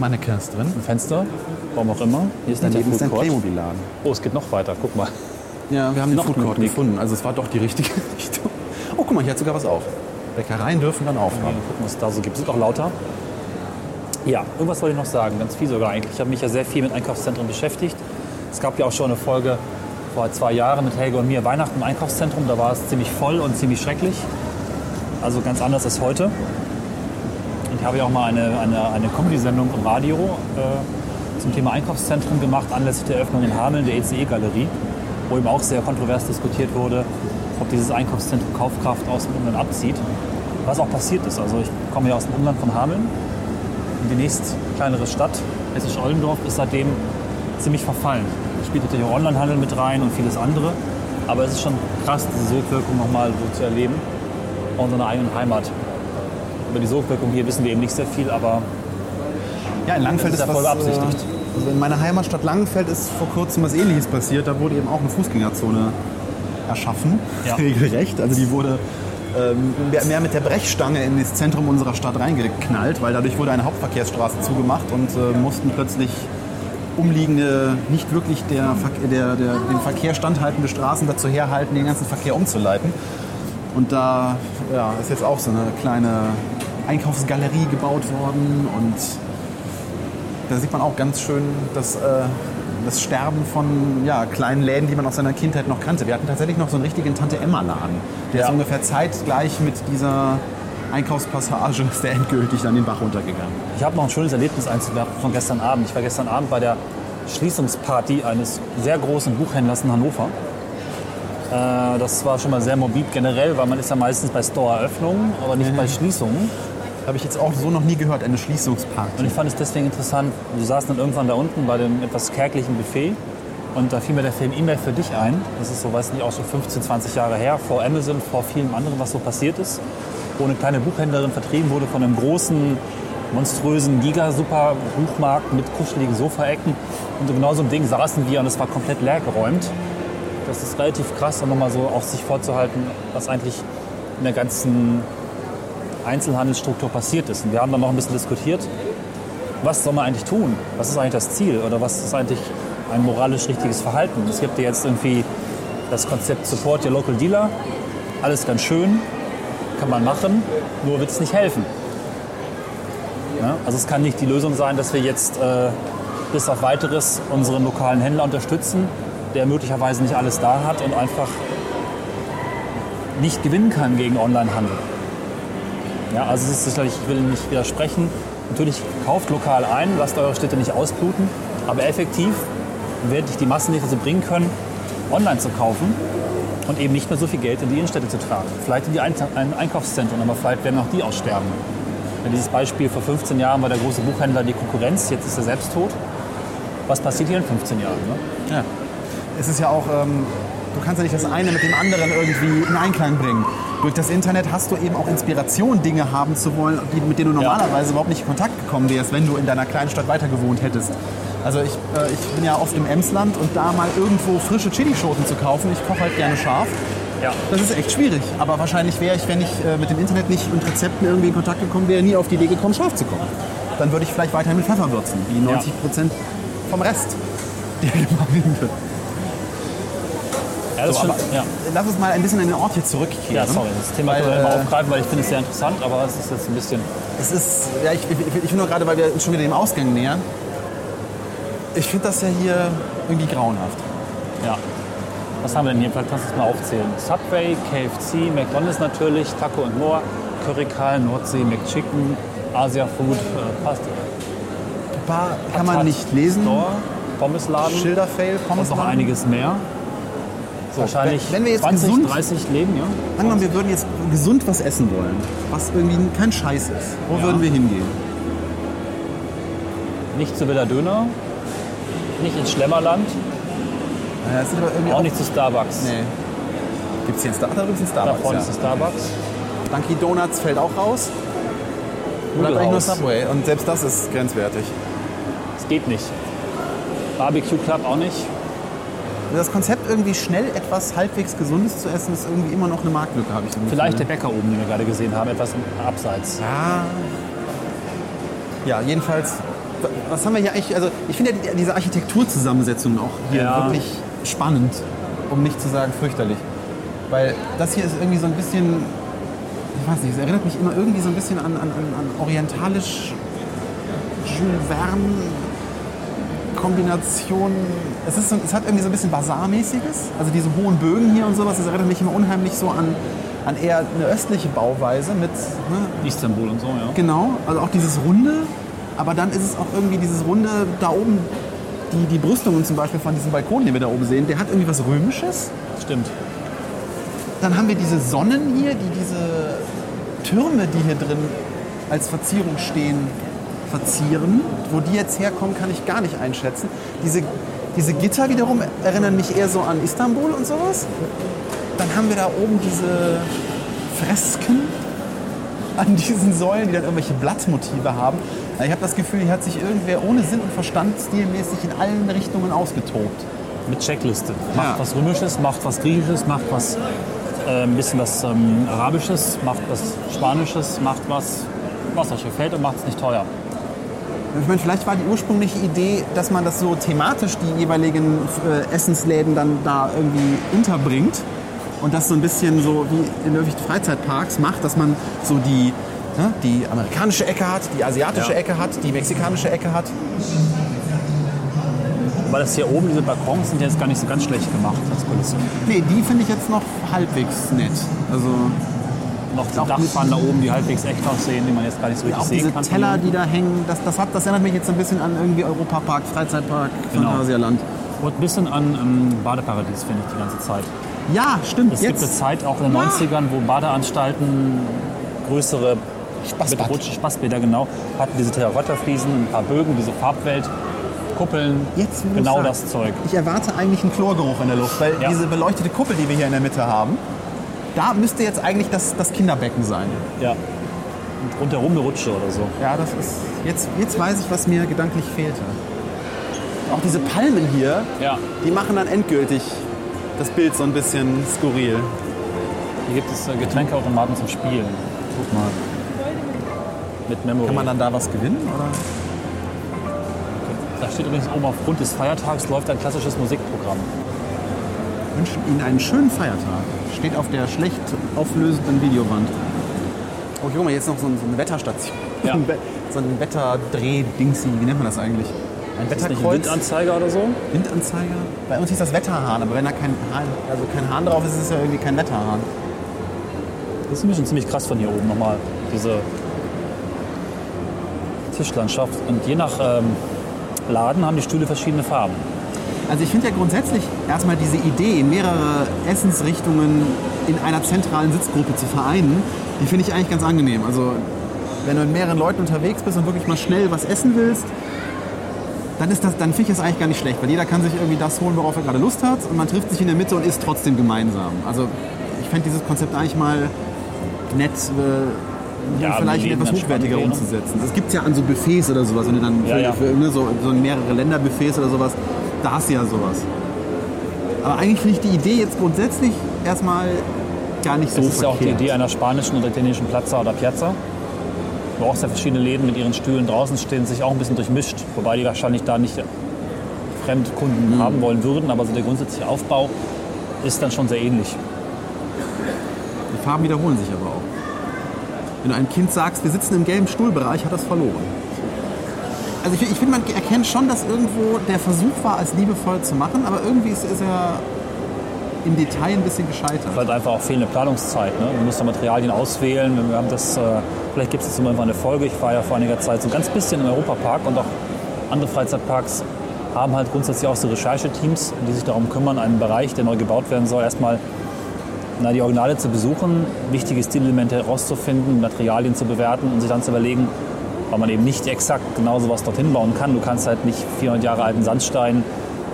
Mannequins drin. Fenster, warum auch immer. Hier ist Daneben ist ein. Playmobil-Laden. Oh, es geht noch weiter, guck mal. Ja, wir haben den Noch Food ein Court gefunden. Also es war doch die richtige Richtung. Oh, guck mal, hier hat sogar was auf. Bäckereien dürfen dann Mal aufhaben. gucken, was es da so gibt. Sind auch lauter. Ja, irgendwas wollte ich noch sagen, ganz viel sogar eigentlich. Ich habe mich ja sehr viel mit Einkaufszentren beschäftigt. Es gab ja auch schon eine Folge vor zwei Jahren mit Helge und mir, Weihnachten im Einkaufszentrum. Da war es ziemlich voll und ziemlich schrecklich. Also ganz anders als heute. Ich habe ja auch mal eine, eine, eine Comedy-Sendung im Radio äh, zum Thema Einkaufszentrum gemacht, anlässlich der Eröffnung in Hameln, der ECE-Galerie, wo eben auch sehr kontrovers diskutiert wurde, ob dieses Einkaufszentrum Kaufkraft aus dem Umland abzieht. Was auch passiert ist. Also ich komme ja aus dem Umland von Hameln. Und die nächst kleinere Stadt, Hessisch-Ollendorf, ist seitdem ziemlich verfallen. Da spielt natürlich auch Onlinehandel mit rein und vieles andere. Aber es ist schon krass, diese Sogwirkung nochmal so zu erleben. Auch in seiner eigenen Heimat. Über die Sogwirkung hier wissen wir eben nicht sehr viel, aber Ja, in Langenfeld Das ist ist ja voll was, beabsichtigt. äh, Also in meiner Heimatstadt Langenfeld ist vor kurzem was Ähnliches passiert. Da wurde eben auch eine Fußgängerzone erschaffen, Ja. regelrecht. Also die wurde ähm, mehr, mit der Brechstange in das Zentrum unserer Stadt reingeknallt, weil dadurch wurde eine Hauptverkehrsstraße zugemacht und äh, mussten plötzlich umliegende, nicht wirklich der, der, der, dem Verkehr standhaltende Straßen dazu herhalten, den ganzen Verkehr umzuleiten. Und da ja, ist jetzt auch so eine kleine Einkaufsgalerie gebaut worden und da sieht man auch ganz schön das, äh, das Sterben von ja, kleinen Läden, die man aus seiner Kindheit noch kannte. Wir hatten tatsächlich noch so einen richtigen Tante-Emma-Laden. Der Ja. ist ungefähr zeitgleich mit dieser Einkaufspassage ist der endgültig dann den Bach runtergegangen. Ich habe noch ein schönes Erlebnis einzuwerfen von gestern Abend. Ich war gestern Abend bei der Schließungsparty eines sehr großen Buchhändlers in Hannover. Äh, das war schon mal sehr morbid generell, weil man ist ja meistens bei Store-Eröffnungen, aber nicht bei Schließungen. Habe ich jetzt auch so noch nie gehört, eine Und Schließungsparty. ich fand es deswegen interessant, wir saßen dann irgendwann da unten bei dem etwas kärglichen Buffet und da fiel mir der Film E-Mail für dich ein. Das ist so, weiß nicht, auch schon 15, 20 Jahre her, vor Amazon, vor vielem anderen, was so passiert ist. Wo eine kleine Buchhändlerin vertrieben wurde von einem großen, monströsen Giga-Super-Buchmarkt mit kuscheligen Sofaecken. Und genau so ein Ding saßen wir und es war komplett leergeräumt. Das ist relativ krass, um nochmal so auch sich vorzuhalten, was eigentlich in der ganzen Einzelhandelsstruktur passiert ist. Und wir haben dann noch ein bisschen diskutiert, was soll man eigentlich tun? Was ist eigentlich das Ziel? Oder was ist eigentlich ein moralisch richtiges Verhalten? Es gibt ja jetzt irgendwie das Konzept Support Your Local Dealer. Alles ganz schön, kann man machen, nur wird es nicht helfen. Ja? Also es kann nicht die Lösung sein, dass wir jetzt äh, bis auf weiteres unseren lokalen Händler unterstützen, der möglicherweise nicht alles da hat und einfach nicht gewinnen kann gegen Onlinehandel. Ja, also es ist sicherlich, ich will nicht widersprechen. Natürlich kauft lokal ein, lasst eure Städte nicht ausbluten, aber effektiv werde ich die Massen nicht dazu bringen können, online zu kaufen und eben nicht mehr so viel Geld in die Innenstädte zu tragen. Vielleicht in die Ein Ein Einkaufszentren, aber vielleicht werden auch die aussterben. Ja, dieses Beispiel vor 15 Jahren war der große Buchhändler die Konkurrenz, jetzt ist er selbst tot. Was passiert hier in 15 Jahren? Ne? Ja. Es ist ja auch, ähm, du kannst ja nicht das eine mit dem anderen irgendwie in Einklang bringen. Durch das Internet hast du eben auch Inspiration, Dinge haben zu wollen, die, mit denen du Ja. normalerweise überhaupt nicht in Kontakt gekommen wärst, wenn du in deiner kleinen Stadt weiter gewohnt hättest. Also ich, äh, ich bin ja oft im Emsland und da mal irgendwo frische Chilischoten zu kaufen, ich koche halt gerne scharf, Ja. das ist echt schwierig. Aber wahrscheinlich wäre ich, wenn ich äh, mit dem Internet nicht und Rezepten irgendwie in Kontakt gekommen wäre, nie auf die Idee gekommen, scharf zu kochen. Dann würde ich vielleicht weiterhin mit Pfeffer würzen, wie 90 Prozent vom Rest der Gemeinde. Ja, das So, stimmt. aber ja. Lass uns mal ein bisschen in den Ort hier zurückkehren. ja, sorry, das Thema Weil, können wir immer äh, aufgreifen, weil ich finde es sehr interessant, aber es ist jetzt ein bisschen... Es ist, ja, ich, ich, ich finde nur gerade, weil wir uns schon wieder dem Ausgang nähern, ich finde das ja hier irgendwie grauenhaft. Ja. Was haben wir denn hier? Vielleicht kannst du es mal aufzählen. Subway, KFC, McDonalds natürlich, Taco and More, Currycal, Nordsee, McChicken, Asia Food, äh, Pasta. Bar kann man nicht lesen. Store, Pommesladen Schilderfail, und Pommes noch einiges mehr. Wahrscheinlich wenn- wir jetzt 20, gesund- 30 Leben, ja? Angenommen, wir würden jetzt gesund was essen wollen, was irgendwie kein Scheiß ist. Wo Ja. würden wir hingehen? Nicht zu Villa Döner, nicht ins Schlemmerland, Ja, irgendwie auch nicht zu Starbucks. Nee. Gibt es hier einen Starbucks? Da drüben ist ein Da Starbucks. vorne Ja. ist ein Starbucks. Dunkin' Donuts fällt auch raus. Oder eigentlich nur. Subway. Und selbst das ist grenzwertig. Es geht nicht. Barbecue Club auch nicht. Das Konzept, irgendwie schnell etwas halbwegs Gesundes zu essen, ist irgendwie immer noch eine Marktlücke, habe ich so Vielleicht der Gefühl. Bäcker oben, den wir gerade gesehen haben, etwas Abseits. Ja. Ja, jedenfalls. Was haben wir hier eigentlich? Also, ich finde ja die- diese Architekturzusammensetzung auch hier Ja. wirklich spannend, um nicht zu sagen fürchterlich. Weil das hier ist irgendwie so ein bisschen ich weiß nicht, es erinnert mich immer irgendwie so ein bisschen an, an, an, an orientalisch Jules Verne Kombination. Es, ist so, es hat irgendwie so ein bisschen Basarmäßiges. Also diese hohen Bögen hier und sowas, das erinnert mich immer unheimlich so an, an eher eine östliche Bauweise mit, ne, Istanbul und so, ja. genau, also auch dieses Runde. Aber dann ist es auch irgendwie dieses Runde da oben, die, die Brüstungen zum Beispiel von diesem Balkon, den wir da oben sehen, der hat irgendwie was Römisches. Stimmt. Dann haben wir diese Sonnen hier, die diese Türme, die hier drin als Verzierung stehen, verzieren. Wo die jetzt herkommen, kann ich gar nicht einschätzen. Diese, diese Gitter wiederum erinnern mich eher so an Istanbul und sowas. Dann haben wir da oben diese Fresken an diesen Säulen, die dann irgendwelche Blattmotive haben. Ja, Ich habe das Gefühl, hier hat sich irgendwer ohne Sinn und Verstand stilmäßig in allen Richtungen ausgetobt. Mit Checkliste. Macht Ja. was Römisches, macht was Griechisches, macht was äh, ein bisschen was ähm, Arabisches, macht was Spanisches, macht was, was euch gefällt und macht es nicht teuer. Ich meine, vielleicht war die ursprüngliche Idee, dass man das so thematisch die jeweiligen äh, Essensläden dann da irgendwie unterbringt und das so ein bisschen so wie in irgendwelchen Freizeitparks macht, dass man so die, ne, die amerikanische Ecke hat, die asiatische Ja. Ecke hat, die mexikanische Ecke hat. Weil das hier oben, diese Balkons sind jetzt gar nicht so ganz schlecht gemacht als Kulisse. Nee, die finde ich jetzt noch halbwegs nett. Also Noch die Dachpfannen da oben, die halbwegs echt aussehen, die man jetzt gar nicht so richtig auch sehen diese kann. Teller, die da hängen, das, das, hat, das erinnert mich jetzt ein bisschen an irgendwie Europapark, Freizeitpark, Genau. Phantasialand. Und ein bisschen an ähm, Badeparadies, finde ich, die ganze Zeit. Ja, stimmt. Es gibt eine Zeit auch in den 90ern, wo Badeanstalten größere Spaßbad. mit Rutschen, Spaßbäder genau, hatten diese Terrakottafliesen, ein paar Bögen, diese Farbwelt, Kuppeln, Jetzt, genau das Zeug. Ich erwarte eigentlich einen Chlorgeruch in der Luft, weil Ja. diese beleuchtete Kuppel, die wir hier in der Mitte haben, da müsste jetzt eigentlich das, das Kinderbecken sein. Ja. Und rundherum eine Rutsche oder so. Ja, das ist. Jetzt, jetzt weiß ich, was mir gedanklich fehlte. Auch diese Palmen hier, Ja. die machen dann endgültig das Bild so ein bisschen skurril. Hier gibt es äh, Getränkeautomaten zum Spielen. Guck mal. Mit Memory. Kann man dann da was gewinnen? Oder? da steht übrigens oben aufgrund des Feiertags läuft ein klassisches Musikprogramm. Wünschen Ihnen einen schönen Feiertag. Steht auf der schlecht auflösenden Videowand. Oh, mal, jetzt noch so, ein- so eine Wetterstation. Ja. Ein so ein Wetterdreh-Dingsi. Wie nennt man das eigentlich? Ein ein Wetterkreuz? Windanzeiger oder so? Windanzeiger? Bei uns hieß das Wetterhahn, aber wenn da kein Hahn, also kein Hahn drauf ist, ist es ja irgendwie kein Wetterhahn. Das ist nämlich schon ziemlich krass von hier oben nochmal. Diese Tischlandschaft. Und je nach ähm, Laden haben die Stühle verschiedene Farben. Also ich finde ja grundsätzlich erstmal diese Idee, mehrere Essensrichtungen in einer zentralen Sitzgruppe zu vereinen, die finde ich eigentlich ganz angenehm. Also wenn du mit mehreren Leuten unterwegs bist und wirklich mal schnell was essen willst, dann, ist das, dann finde ich das eigentlich gar nicht schlecht, weil jeder kann sich irgendwie das holen, worauf er gerade Lust hat und man trifft sich in der Mitte und isst trotzdem gemeinsam. Also ich fände dieses Konzept eigentlich mal nett, äh, Ja, vielleicht etwas hochwertiger umzusetzen. Es gibt ja an so Buffets oder sowas, wenn du dann Ja, für, ja. Ne, so, so mehrere Länderbuffets oder sowas, da hast du ja sowas. Aber eigentlich finde ich die Idee jetzt grundsätzlich erstmal gar nicht so Das ist ja auch die. Idee einer spanischen oder italienischen Plaza oder Piazza. Wo auch sehr verschiedene Läden mit ihren Stühlen draußen stehen, sich auch ein bisschen durchmischt. Wobei die wahrscheinlich da nicht Fremdkunden Mhm. haben wollen würden. Aber so der grundsätzliche Aufbau ist dann schon sehr ähnlich. Die Farben wiederholen sich aber auch. Wenn du einem Kind sagst, wir sitzen im gelben Stuhlbereich, hat das verloren. Also ich, ich finde, man erkennt schon, dass irgendwo der Versuch war, es liebevoll zu machen, aber irgendwie ist, ist er im Detail ein bisschen gescheitert. Vielleicht einfach auch fehlende Planungszeit. Ne? Man muss da Materialien auswählen. Wir haben das, äh, vielleicht gibt es jetzt mal eine Folge. Ich war ja vor einiger Zeit so ein ganz bisschen im Europapark und auch andere Freizeitparks haben halt grundsätzlich auch so Rechercheteams, die sich darum kümmern, einen Bereich, der neu gebaut werden soll, erstmal na, die Originale zu besuchen, wichtige Stilelemente herauszufinden, Materialien zu bewerten und sich dann zu überlegen, weil man eben nicht exakt genau sowas dorthin bauen kann. Du kannst halt nicht 400 Jahre alten Sandstein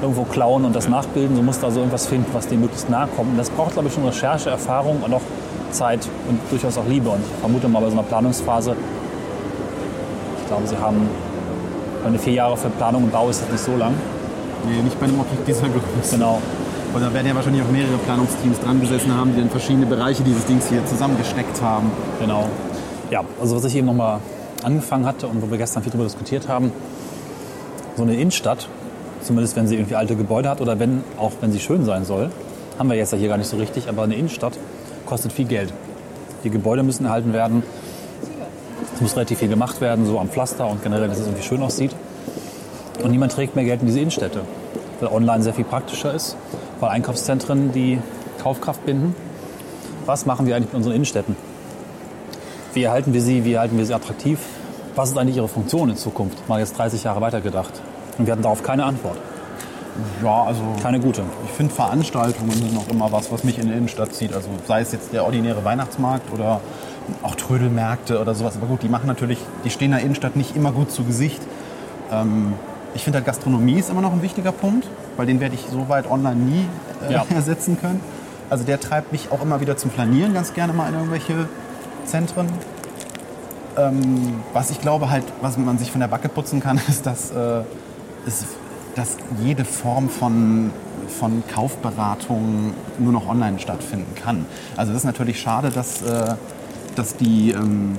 irgendwo klauen und das nachbilden. Du musst also irgendwas finden, was dem möglichst nahe kommt. Und das braucht, glaube ich, schon Recherche, Erfahrung und auch Zeit und durchaus auch Liebe. Und ich vermute mal bei so einer Planungsphase, ich glaube, sie haben eine vier Jahre für Planung und Bau ist das nicht so lang. Nee, nicht bei einem Objekt dieser Größe. Genau. Und da werden ja wahrscheinlich auch mehrere Planungsteams dran gesessen haben, die dann verschiedene Bereiche dieses Dings hier zusammengesteckt haben. Genau. Ja, also was ich eben nochmal angefangen hatte und wo wir gestern viel darüber diskutiert haben, so eine Innenstadt, zumindest wenn sie irgendwie alte Gebäude hat oder wenn, auch wenn sie schön sein soll, haben wir jetzt ja hier gar nicht so richtig, aber eine Innenstadt kostet viel Geld. Die Gebäude müssen erhalten werden. Es muss relativ viel gemacht werden, so am Pflaster und generell, dass es irgendwie schön aussieht. Und niemand trägt mehr Geld in diese Innenstädte, weil online sehr viel praktischer ist, weil Einkaufszentren die Kaufkraft binden. Was machen wir eigentlich mit unseren Innenstädten? Wie erhalten wir sie? Wie erhalten wir sie attraktiv? Was ist eigentlich ihre Funktion in Zukunft? Mal jetzt 30 Jahre weitergedacht. Und wir hatten darauf keine Antwort. Ja, also Keine gute. ich finde Veranstaltungen sind auch immer was, was mich in die Innenstadt zieht. Also sei es jetzt der ordinäre Weihnachtsmarkt oder auch Trödelmärkte oder sowas. Aber gut, die machen natürlich, die stehen in der Innenstadt nicht immer gut zu Gesicht. Ähm, ich finde halt Gastronomie ist immer noch ein wichtiger Punkt, weil den werde ich so weit online nie äh, Ja. ersetzen können. Also der treibt mich auch immer wieder zum Planieren ganz gerne mal in irgendwelche Zentren. Ähm, was ich glaube halt, was man sich von der Backe putzen kann, ist, dass, äh, ist, dass jede Form von, von Kaufberatung nur noch online stattfinden kann. Also das ist natürlich schade, dass, äh, dass, die, ähm,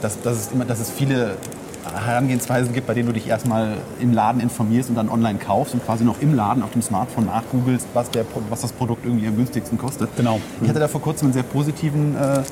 dass, dass, es immer, dass es viele Herangehensweisen gibt, bei denen du dich erstmal im Laden informierst und dann online kaufst und quasi noch im Laden auf dem Smartphone nachgoogelst, was, der, was das Produkt irgendwie am günstigsten kostet. Genau. Ich hatte da vor kurzem einen sehr positiven äh,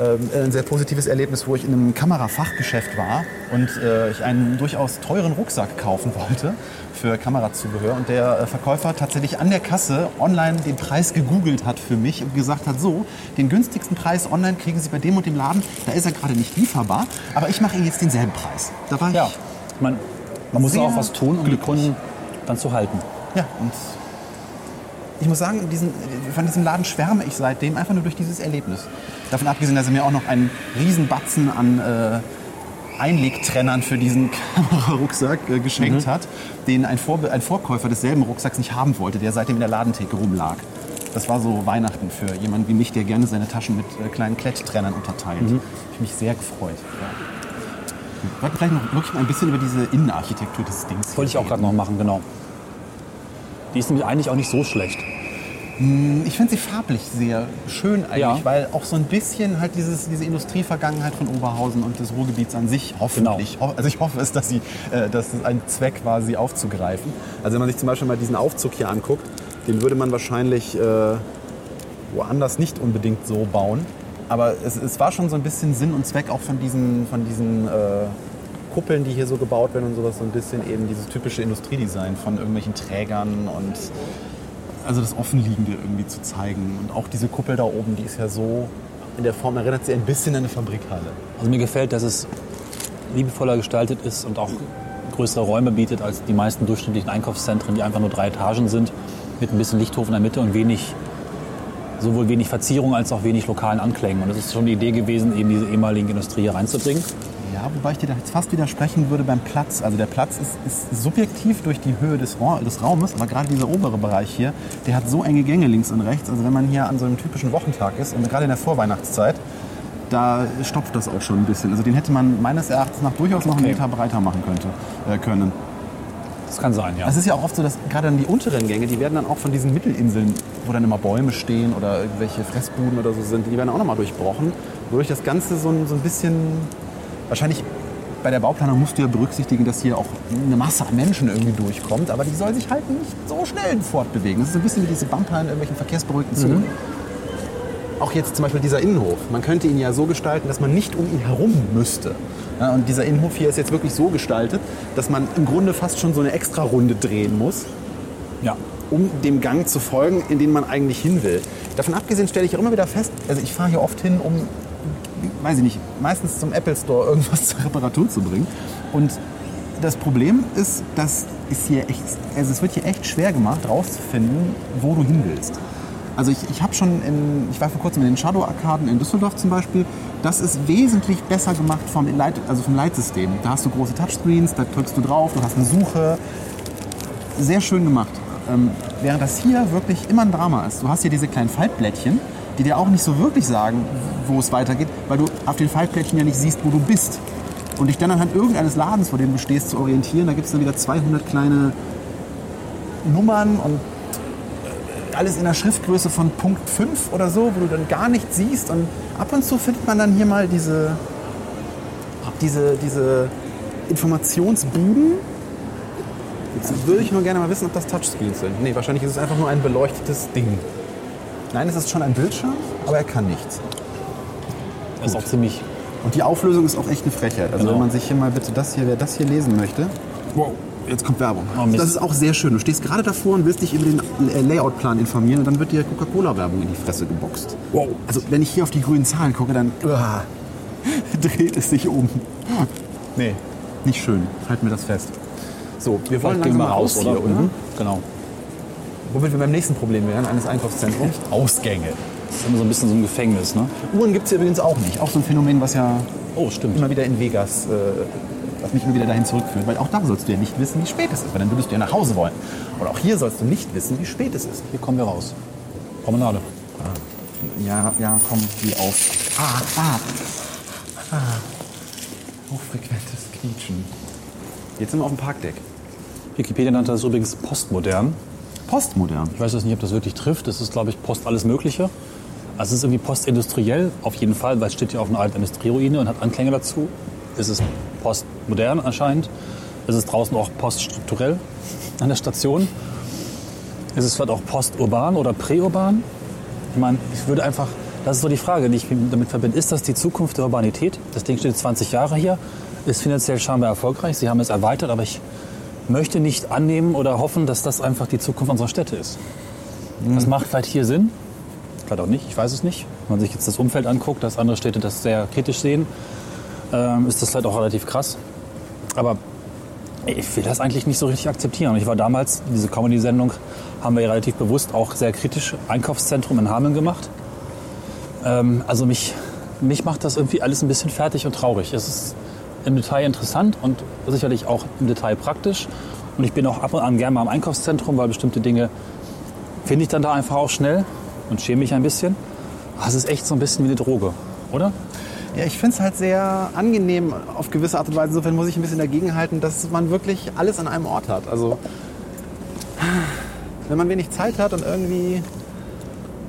ein sehr positives Erlebnis, wo ich in einem Kamerafachgeschäft war und äh, ich einen durchaus teuren Rucksack kaufen wollte für Kamerazubehör und der äh, Verkäufer tatsächlich an der Kasse online den Preis gegoogelt hat für mich und gesagt hat, so, den günstigsten Preis online kriegen Sie bei dem und dem Laden, da ist er gerade nicht lieferbar, aber ich mache Ihnen jetzt denselben Preis. Da war Ja, ich meine, man muss auch was tun, um die glücklich. Kunden dann zu halten. ja und ich muss sagen, diesen, von diesem Laden schwärme ich seitdem einfach nur durch dieses Erlebnis. Davon abgesehen, dass er mir auch noch einen riesen Batzen an äh, Einlegtrennern für diesen Kamerarucksack äh, geschenkt hat, den ein, Vorbe ein Vorkäufer desselben Rucksacks nicht haben wollte, der seitdem in der Ladentheke rumlag. Das war so Weihnachten für jemanden wie mich, der gerne seine Taschen mit äh, kleinen Kletttrennern unterteilt. Ich mich sehr gefreut. Ja. Wir wollten vielleicht noch wirklich mal ein bisschen über diese Innenarchitektur des Dings Wollte ich auch gerade noch machen, genau. Die ist nämlich eigentlich auch nicht so schlecht. Ich finde sie farblich sehr schön eigentlich, Ja. weil auch so ein bisschen halt dieses, diese Industrievergangenheit von Oberhausen und des Ruhrgebiets an sich hoffentlich, ho- also ich hoffe es, dass, sie, äh, dass es ein Zweck war, sie aufzugreifen. Also wenn man sich zum Beispiel mal diesen Aufzug hier anguckt, den würde man wahrscheinlich äh, woanders nicht unbedingt so bauen. Aber es, es war schon so ein bisschen Sinn und Zweck auch von diesen, von diesen äh, Kuppeln, die hier so gebaut werden und sowas, so ein bisschen eben dieses typische Industriedesign von irgendwelchen Trägern und also das Offenliegende irgendwie zu zeigen. Und auch diese Kuppel da oben, die ist ja so in der Form, erinnert sie ein bisschen an eine Fabrikhalle. Also mir gefällt, dass es liebevoller gestaltet ist und auch größere Räume bietet als die meisten durchschnittlichen Einkaufszentren, die einfach nur drei Etagen sind, mit ein bisschen Lichthof in der Mitte und wenig, sowohl wenig Verzierung als auch wenig lokalen Anklängen. Und es ist schon die Idee gewesen, eben diese ehemaligen Industrie hier reinzubringen. Ja, wobei ich dir da jetzt fast widersprechen würde beim Platz. Also der Platz ist, ist subjektiv durch die Höhe des, Ra des Raumes, aber gerade dieser obere Bereich hier, der hat so enge Gänge links und rechts. Also wenn man hier an so einem typischen Wochentag ist und gerade in der Vorweihnachtszeit, da stopft das auch schon ein bisschen. Also den hätte man meines Erachtens nach durchaus noch einen Okay. Meter breiter machen könnte, äh, können. Das kann sein, ja. Es ist ja auch oft so, dass gerade dann die unteren Gänge, die werden dann auch von diesen Mittelinseln, wo dann immer Bäume stehen oder irgendwelche Fressbuden oder so sind, die werden auch nochmal durchbrochen, wodurch das Ganze so ein, so ein bisschen, wahrscheinlich bei der Bauplanung musst du ja berücksichtigen, dass hier auch eine Masse an Menschen irgendwie durchkommt, aber die soll sich halt nicht so schnell fortbewegen. Das ist so ein bisschen wie diese Bumper in irgendwelchen verkehrsberuhigten Zonen. Auch jetzt zum Beispiel dieser Innenhof. Man könnte ihn ja so gestalten, dass man nicht um ihn herum müsste. Ja, und dieser Innenhof hier ist jetzt wirklich so gestaltet, dass man im Grunde fast schon so eine Extra-Runde drehen muss, ja. um dem Gang zu folgen, in den man eigentlich hin will. Davon abgesehen stelle ich auch immer wieder fest, also ich fahre hier oft hin, um, weiß ich nicht, meistens zum Apple Store irgendwas zur Reparatur zu bringen. Und das Problem ist, dass es hier echt, also es wird hier echt schwer gemacht, rauszufinden, wo du hin willst. Also ich, ich habe schon in, ich war vor kurzem in den Shadow-Arkaden in Düsseldorf zum Beispiel. Das ist wesentlich besser gemacht vom, Leit, also vom Leitsystem. Da hast du große Touchscreens, da drückst du drauf, du hast eine Suche. Sehr schön gemacht. Ähm, während das hier wirklich immer ein Drama ist. Du hast hier diese kleinen Faltblättchen, die dir auch nicht so wirklich sagen, wo es weitergeht, weil du auf den Faltblättchen ja nicht siehst, wo du bist. Und dich dann anhand irgendeines Ladens, vor dem du stehst, zu orientieren, da gibt es dann wieder 200 kleine Nummern und alles in der Schriftgröße von Punkt 5 oder so, wo du dann gar nichts siehst. Und ab und zu findet man dann hier mal diese, diese, diese Informationsbuden. Jetzt würde ich nur gerne mal wissen, ob das Touchscreens sind. Nee, wahrscheinlich ist es einfach nur ein beleuchtetes Ding. Nein, es ist schon ein Bildschirm, aber er kann nichts. Das ist auch ziemlich. Und die Auflösung ist auch echt eine Frechheit. Also Genau. wenn man sich hier mal bitte das hier, wer das hier lesen möchte. Wow, jetzt kommt Werbung. Oh, das ist auch sehr schön. Du stehst gerade davor und willst dich über den äh, Layoutplan informieren und dann wird dir Coca-Cola-Werbung in die Fresse geboxt. Wow. Also wenn ich hier auf die grünen Zahlen gucke, dann uah, dreht es sich um. Nee, nicht schön. Halten wir das fest. So, wir wollen langsam mal raus, raus oder? hier, oder? Mhm. Genau. Womit wir beim nächsten Problem wären, eines Einkaufszentrums. Ausgänge. Das ist immer so ein bisschen so ein Gefängnis, ne? Uhren gibt es hier übrigens auch nicht. Auch so ein Phänomen, was ja Oh, stimmt. immer wieder in Vegas, äh, was mich immer wieder dahin zurückführt. Weil auch da sollst du ja nicht wissen, wie spät es ist, weil dann würdest du ja nach Hause wollen. Und auch hier sollst du nicht wissen, wie spät es ist. Hier kommen wir raus. Promenade. Ja, ja, komm, geh auf. Ah, ah. ah. Hochfrequentes Quietschen. Jetzt sind wir auf dem Parkdeck. Wikipedia nannte das übrigens postmodern. Postmodern. Ich weiß jetzt nicht, ob das wirklich trifft. Das ist, glaube ich, Post alles Mögliche. Also es ist irgendwie postindustriell auf jeden Fall, weil es steht ja auf einer alten Industrieruine und hat Anklänge dazu. Es ist postmodern anscheinend. Es ist draußen auch poststrukturell an der Station. Es ist vielleicht auch posturban oder präurban. Ich meine, ich würde einfach, das ist so die Frage, die ich damit verbinde. Ist das die Zukunft der Urbanität? Das Ding steht 20 Jahre hier, ist finanziell scheinbar erfolgreich. Sie haben es erweitert, aber ich möchte nicht annehmen oder hoffen, dass das einfach die Zukunft unserer Städte ist. Das macht vielleicht hier Sinn, vielleicht auch nicht, ich weiß es nicht. Wenn man sich jetzt das Umfeld anguckt, dass andere Städte das sehr kritisch sehen, ähm, ist das vielleicht auch relativ krass. Aber ich will das eigentlich nicht so richtig akzeptieren. Ich war damals, diese Comedy-Sendung haben wir relativ bewusst auch sehr kritisch Einkaufszentrum in Hameln gemacht. Ähm, also mich, mich macht das irgendwie alles ein bisschen fertig und traurig. Es ist im Detail interessant und sicherlich auch im Detail praktisch. Und ich bin auch ab und an gerne mal im Einkaufszentrum, weil bestimmte Dinge finde ich dann da einfach auch schnell und schäme mich ein bisschen. Aber es ist echt so ein bisschen wie eine Droge, oder? Ja, ich finde es halt sehr angenehm auf gewisse Art und Weise. Insofern muss ich ein bisschen dagegenhalten, dass man wirklich alles an einem Ort hat. Also, wenn man wenig Zeit hat und irgendwie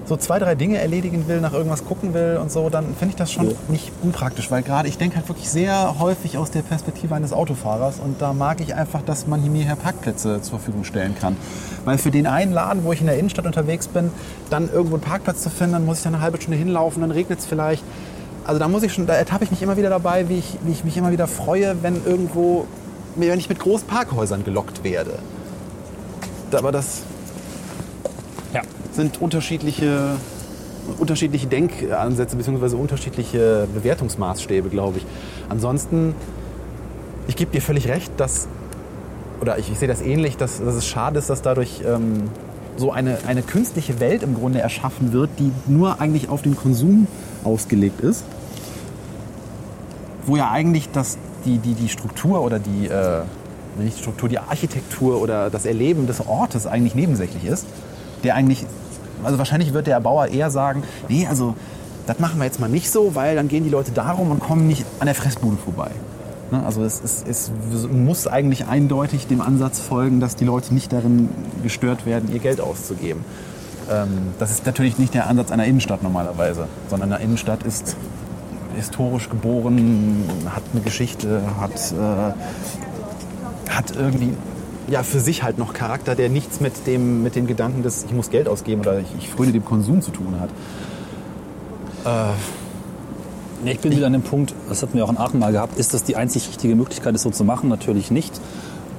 so zwei, drei Dinge erledigen will, nach irgendwas gucken will und so, dann finde ich das schon Ja. nicht unpraktisch, weil gerade ich denke halt wirklich sehr häufig aus der Perspektive eines Autofahrers und da mag ich einfach, dass man mir hier Parkplätze zur Verfügung stellen kann. Weil für den einen Laden, wo ich in der Innenstadt unterwegs bin, dann irgendwo einen Parkplatz zu finden, dann muss ich dann eine halbe Stunde hinlaufen, dann regnet es vielleicht. Also da muss ich schon, da ertappe ich mich immer wieder dabei, wie ich, wie ich mich immer wieder freue, wenn irgendwo, wenn ich mit großen Parkhäusern gelockt werde. Aber das. Sind unterschiedliche, unterschiedliche Denkansätze bzw. unterschiedliche Bewertungsmaßstäbe, glaube ich. Ansonsten, ich gebe dir völlig recht, dass, oder ich, ich sehe das ähnlich, dass, dass es schade ist, dass dadurch ähm, so eine, eine künstliche Welt im Grunde erschaffen wird, die nur eigentlich auf den Konsum ausgelegt ist. Wo ja eigentlich das, die, die, die Struktur oder die, äh, nicht die Struktur, die Architektur oder das Erleben des Ortes eigentlich nebensächlich ist. Der eigentlich, also wahrscheinlich wird der Bauer eher sagen, nee, also das machen wir jetzt mal nicht so, weil dann gehen die Leute darum und kommen nicht an der Fressbude vorbei. Ne, Also es, es, es muss eigentlich eindeutig dem Ansatz folgen, dass die Leute nicht darin gestört werden, ihr Geld auszugeben. Ähm, Das ist natürlich nicht der Ansatz einer Innenstadt normalerweise, sondern eine Innenstadt ist historisch geboren, hat eine Geschichte, hat, äh, hat irgendwie ja, für sich halt noch Charakter, der nichts mit dem, mit dem Gedanken des ich muss Geld ausgeben oder ich, ich fröne dem Konsum zu tun hat. Ich bin wieder an dem Punkt, das hatten wir auch in Aachen mal gehabt, ist das die einzig richtige Möglichkeit, es so zu machen? Natürlich nicht.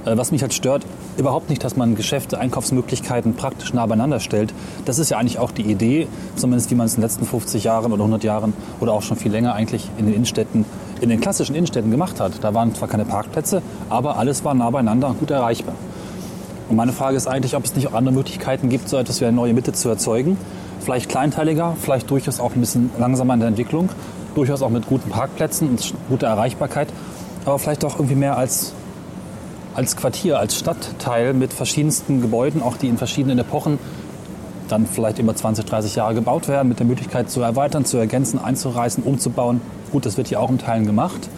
Äh, Was mich halt stört, überhaupt nicht, dass man Geschäfte, Einkaufsmöglichkeiten praktisch nah beieinander stellt. Das ist ja eigentlich auch die Idee, zumindest wie man es in den letzten 50 Jahren oder 100 Jahren oder auch schon viel länger eigentlich in den Innenstädten, in den klassischen Innenstädten gemacht hat. Da waren zwar keine Parkplätze, aber alles war nah beieinander und gut erreichbar. Und meine Frage ist eigentlich, ob es nicht auch andere Möglichkeiten gibt, so etwas wie eine neue Mitte zu erzeugen. Vielleicht kleinteiliger, vielleicht durchaus auch ein bisschen langsamer in der Entwicklung, durchaus auch mit guten Parkplätzen und guter Erreichbarkeit, aber vielleicht auch irgendwie mehr als, als Quartier, als Stadtteil mit verschiedensten Gebäuden, auch die in verschiedenen Epochen dann vielleicht über 20, 30 Jahre gebaut werden, mit der Möglichkeit zu erweitern, zu ergänzen, einzureißen, umzubauen. Gut, das wird hier auch in Teilen gemacht.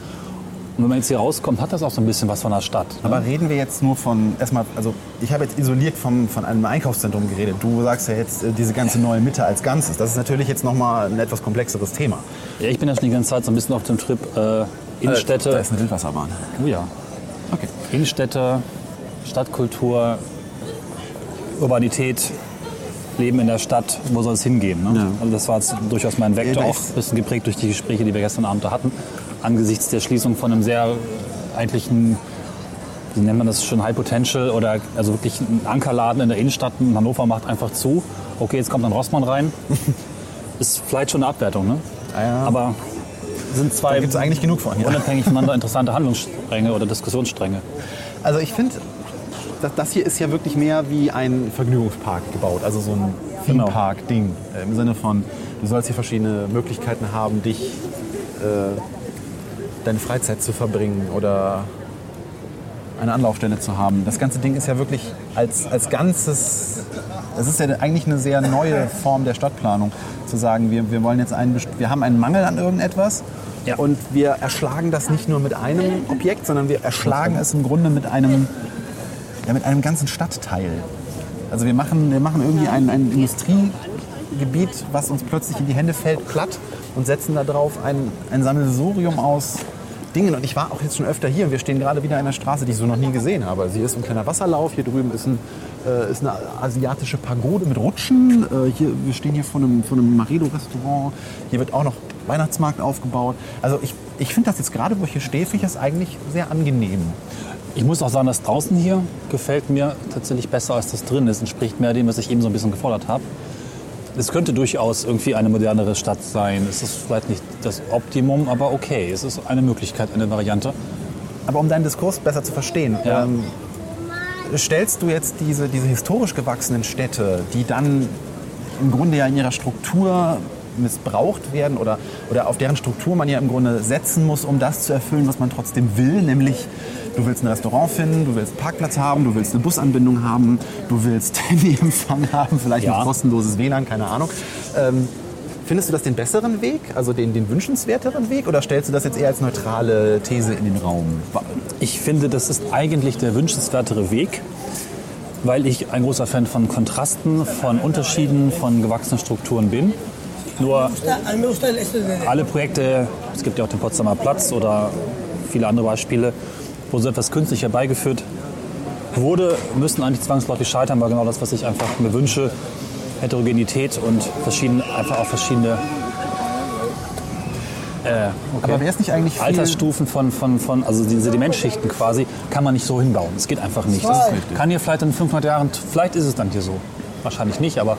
Und wenn man jetzt hier rauskommt, hat das auch so ein bisschen was von der Stadt. ne? Aber reden wir jetzt nur von, erstmal, also ich habe jetzt isoliert vom, von einem Einkaufszentrum geredet. Du sagst ja jetzt äh, diese ganze neue Mitte als Ganzes. Das ist natürlich jetzt nochmal ein etwas komplexeres Thema. Ja, ich bin ja schon die ganze Zeit so ein bisschen auf dem Trip äh, Innenstädte. Da ist eine Wildwasserbahn. oh ja. Okay. Innenstädte, Stadtkultur, Urbanität. Leben in der Stadt, wo soll es hingehen? Ne? Ja. Also das war jetzt durchaus mein Vektor, Ja, auch ein bisschen geprägt durch die Gespräche, die wir gestern Abend da hatten, angesichts der Schließung von einem sehr eigentlichen, wie nennt man das schon, High Potential oder also wirklich ein Ankerladen in der Innenstadt in Hannover macht einfach zu. Okay, jetzt kommt dann Rossmann rein. Ist vielleicht schon eine Abwertung, ne? Ja, ja. Aber sind zwei Da gibt es eigentlich genug von. Unabhängig voneinander interessante Handlungsstränge oder Diskussionsstränge. Also ich finde, das, das hier ist ja wirklich mehr wie ein Vergnügungspark gebaut. Also so ein Genau. Theme-Park-Ding. Äh, Im Sinne von, du sollst hier verschiedene Möglichkeiten haben, dich, äh, deine Freizeit zu verbringen oder eine Anlaufstelle zu haben. Das ganze Ding ist ja wirklich als, als Ganzes, es ist ja eigentlich eine sehr neue Form der Stadtplanung, zu sagen, wir, wir wollen jetzt einen, wir haben einen Mangel an irgendetwas Ja. und wir erschlagen das nicht nur mit einem Objekt, sondern wir erschlagen es im Grunde mit einem, ja, mit einem ganzen Stadtteil. Also wir machen, wir machen irgendwie ein, ein Industriegebiet, was uns plötzlich in die Hände fällt, platt und setzen da drauf ein, ein Sammelsurium aus Dingen. Und ich war auch jetzt schon öfter hier und wir stehen gerade wieder an einer Straße, die ich so noch nie gesehen habe. Also hier ist ein kleiner Wasserlauf, hier drüben ist, ein, äh, ist eine asiatische Pagode mit Rutschen. Äh, hier, wir stehen hier vor einem, vor einem Maredo-Restaurant. Hier wird auch noch Weihnachtsmarkt aufgebaut. Also ich, ich finde das jetzt gerade, wo ich hier stehe, finde ich das eigentlich sehr angenehm. Ich muss auch sagen, das draußen hier gefällt mir tatsächlich besser als das drin ist. Entspricht mehr dem, was ich eben so ein bisschen gefordert habe. Es könnte durchaus irgendwie eine modernere Stadt sein. Es ist vielleicht nicht das Optimum, aber okay. Es ist eine Möglichkeit, eine Variante. Aber um deinen Diskurs besser zu verstehen, Ja. ähm, stellst du jetzt diese, diese historisch gewachsenen Städte, die dann im Grunde ja in ihrer Struktur missbraucht werden oder, oder auf deren Struktur man ja im Grunde setzen muss, um das zu erfüllen, was man trotzdem will, nämlich du willst ein Restaurant finden, du willst einen Parkplatz haben, du willst eine Busanbindung haben, du willst Handyempfang haben, vielleicht Ja. noch kostenloses WLAN, keine Ahnung. Ähm, Findest du das den besseren Weg, also den, den wünschenswerteren Weg, oder stellst du das jetzt eher als neutrale These in den Raum? Ich finde, das ist eigentlich der wünschenswertere Weg, weil ich ein großer Fan von Kontrasten, von Unterschieden, von gewachsenen Strukturen bin. Nur alle Projekte, es gibt ja auch den Potsdamer Platz oder viele andere Beispiele, wo so etwas künstlich herbeigeführt wurde, müssen eigentlich zwangsläufig scheitern, weil genau das, was ich einfach mir wünsche, Heterogenität und verschiedene, einfach auch verschiedene äh, okay. Aber wäre es nicht eigentlich. Altersstufen von, von, von, also diese Sedimentschichten quasi, kann man nicht so hinbauen. Es geht einfach nicht. Das kann hier vielleicht in 500 Jahren, vielleicht ist es dann hier so. Wahrscheinlich nicht, aber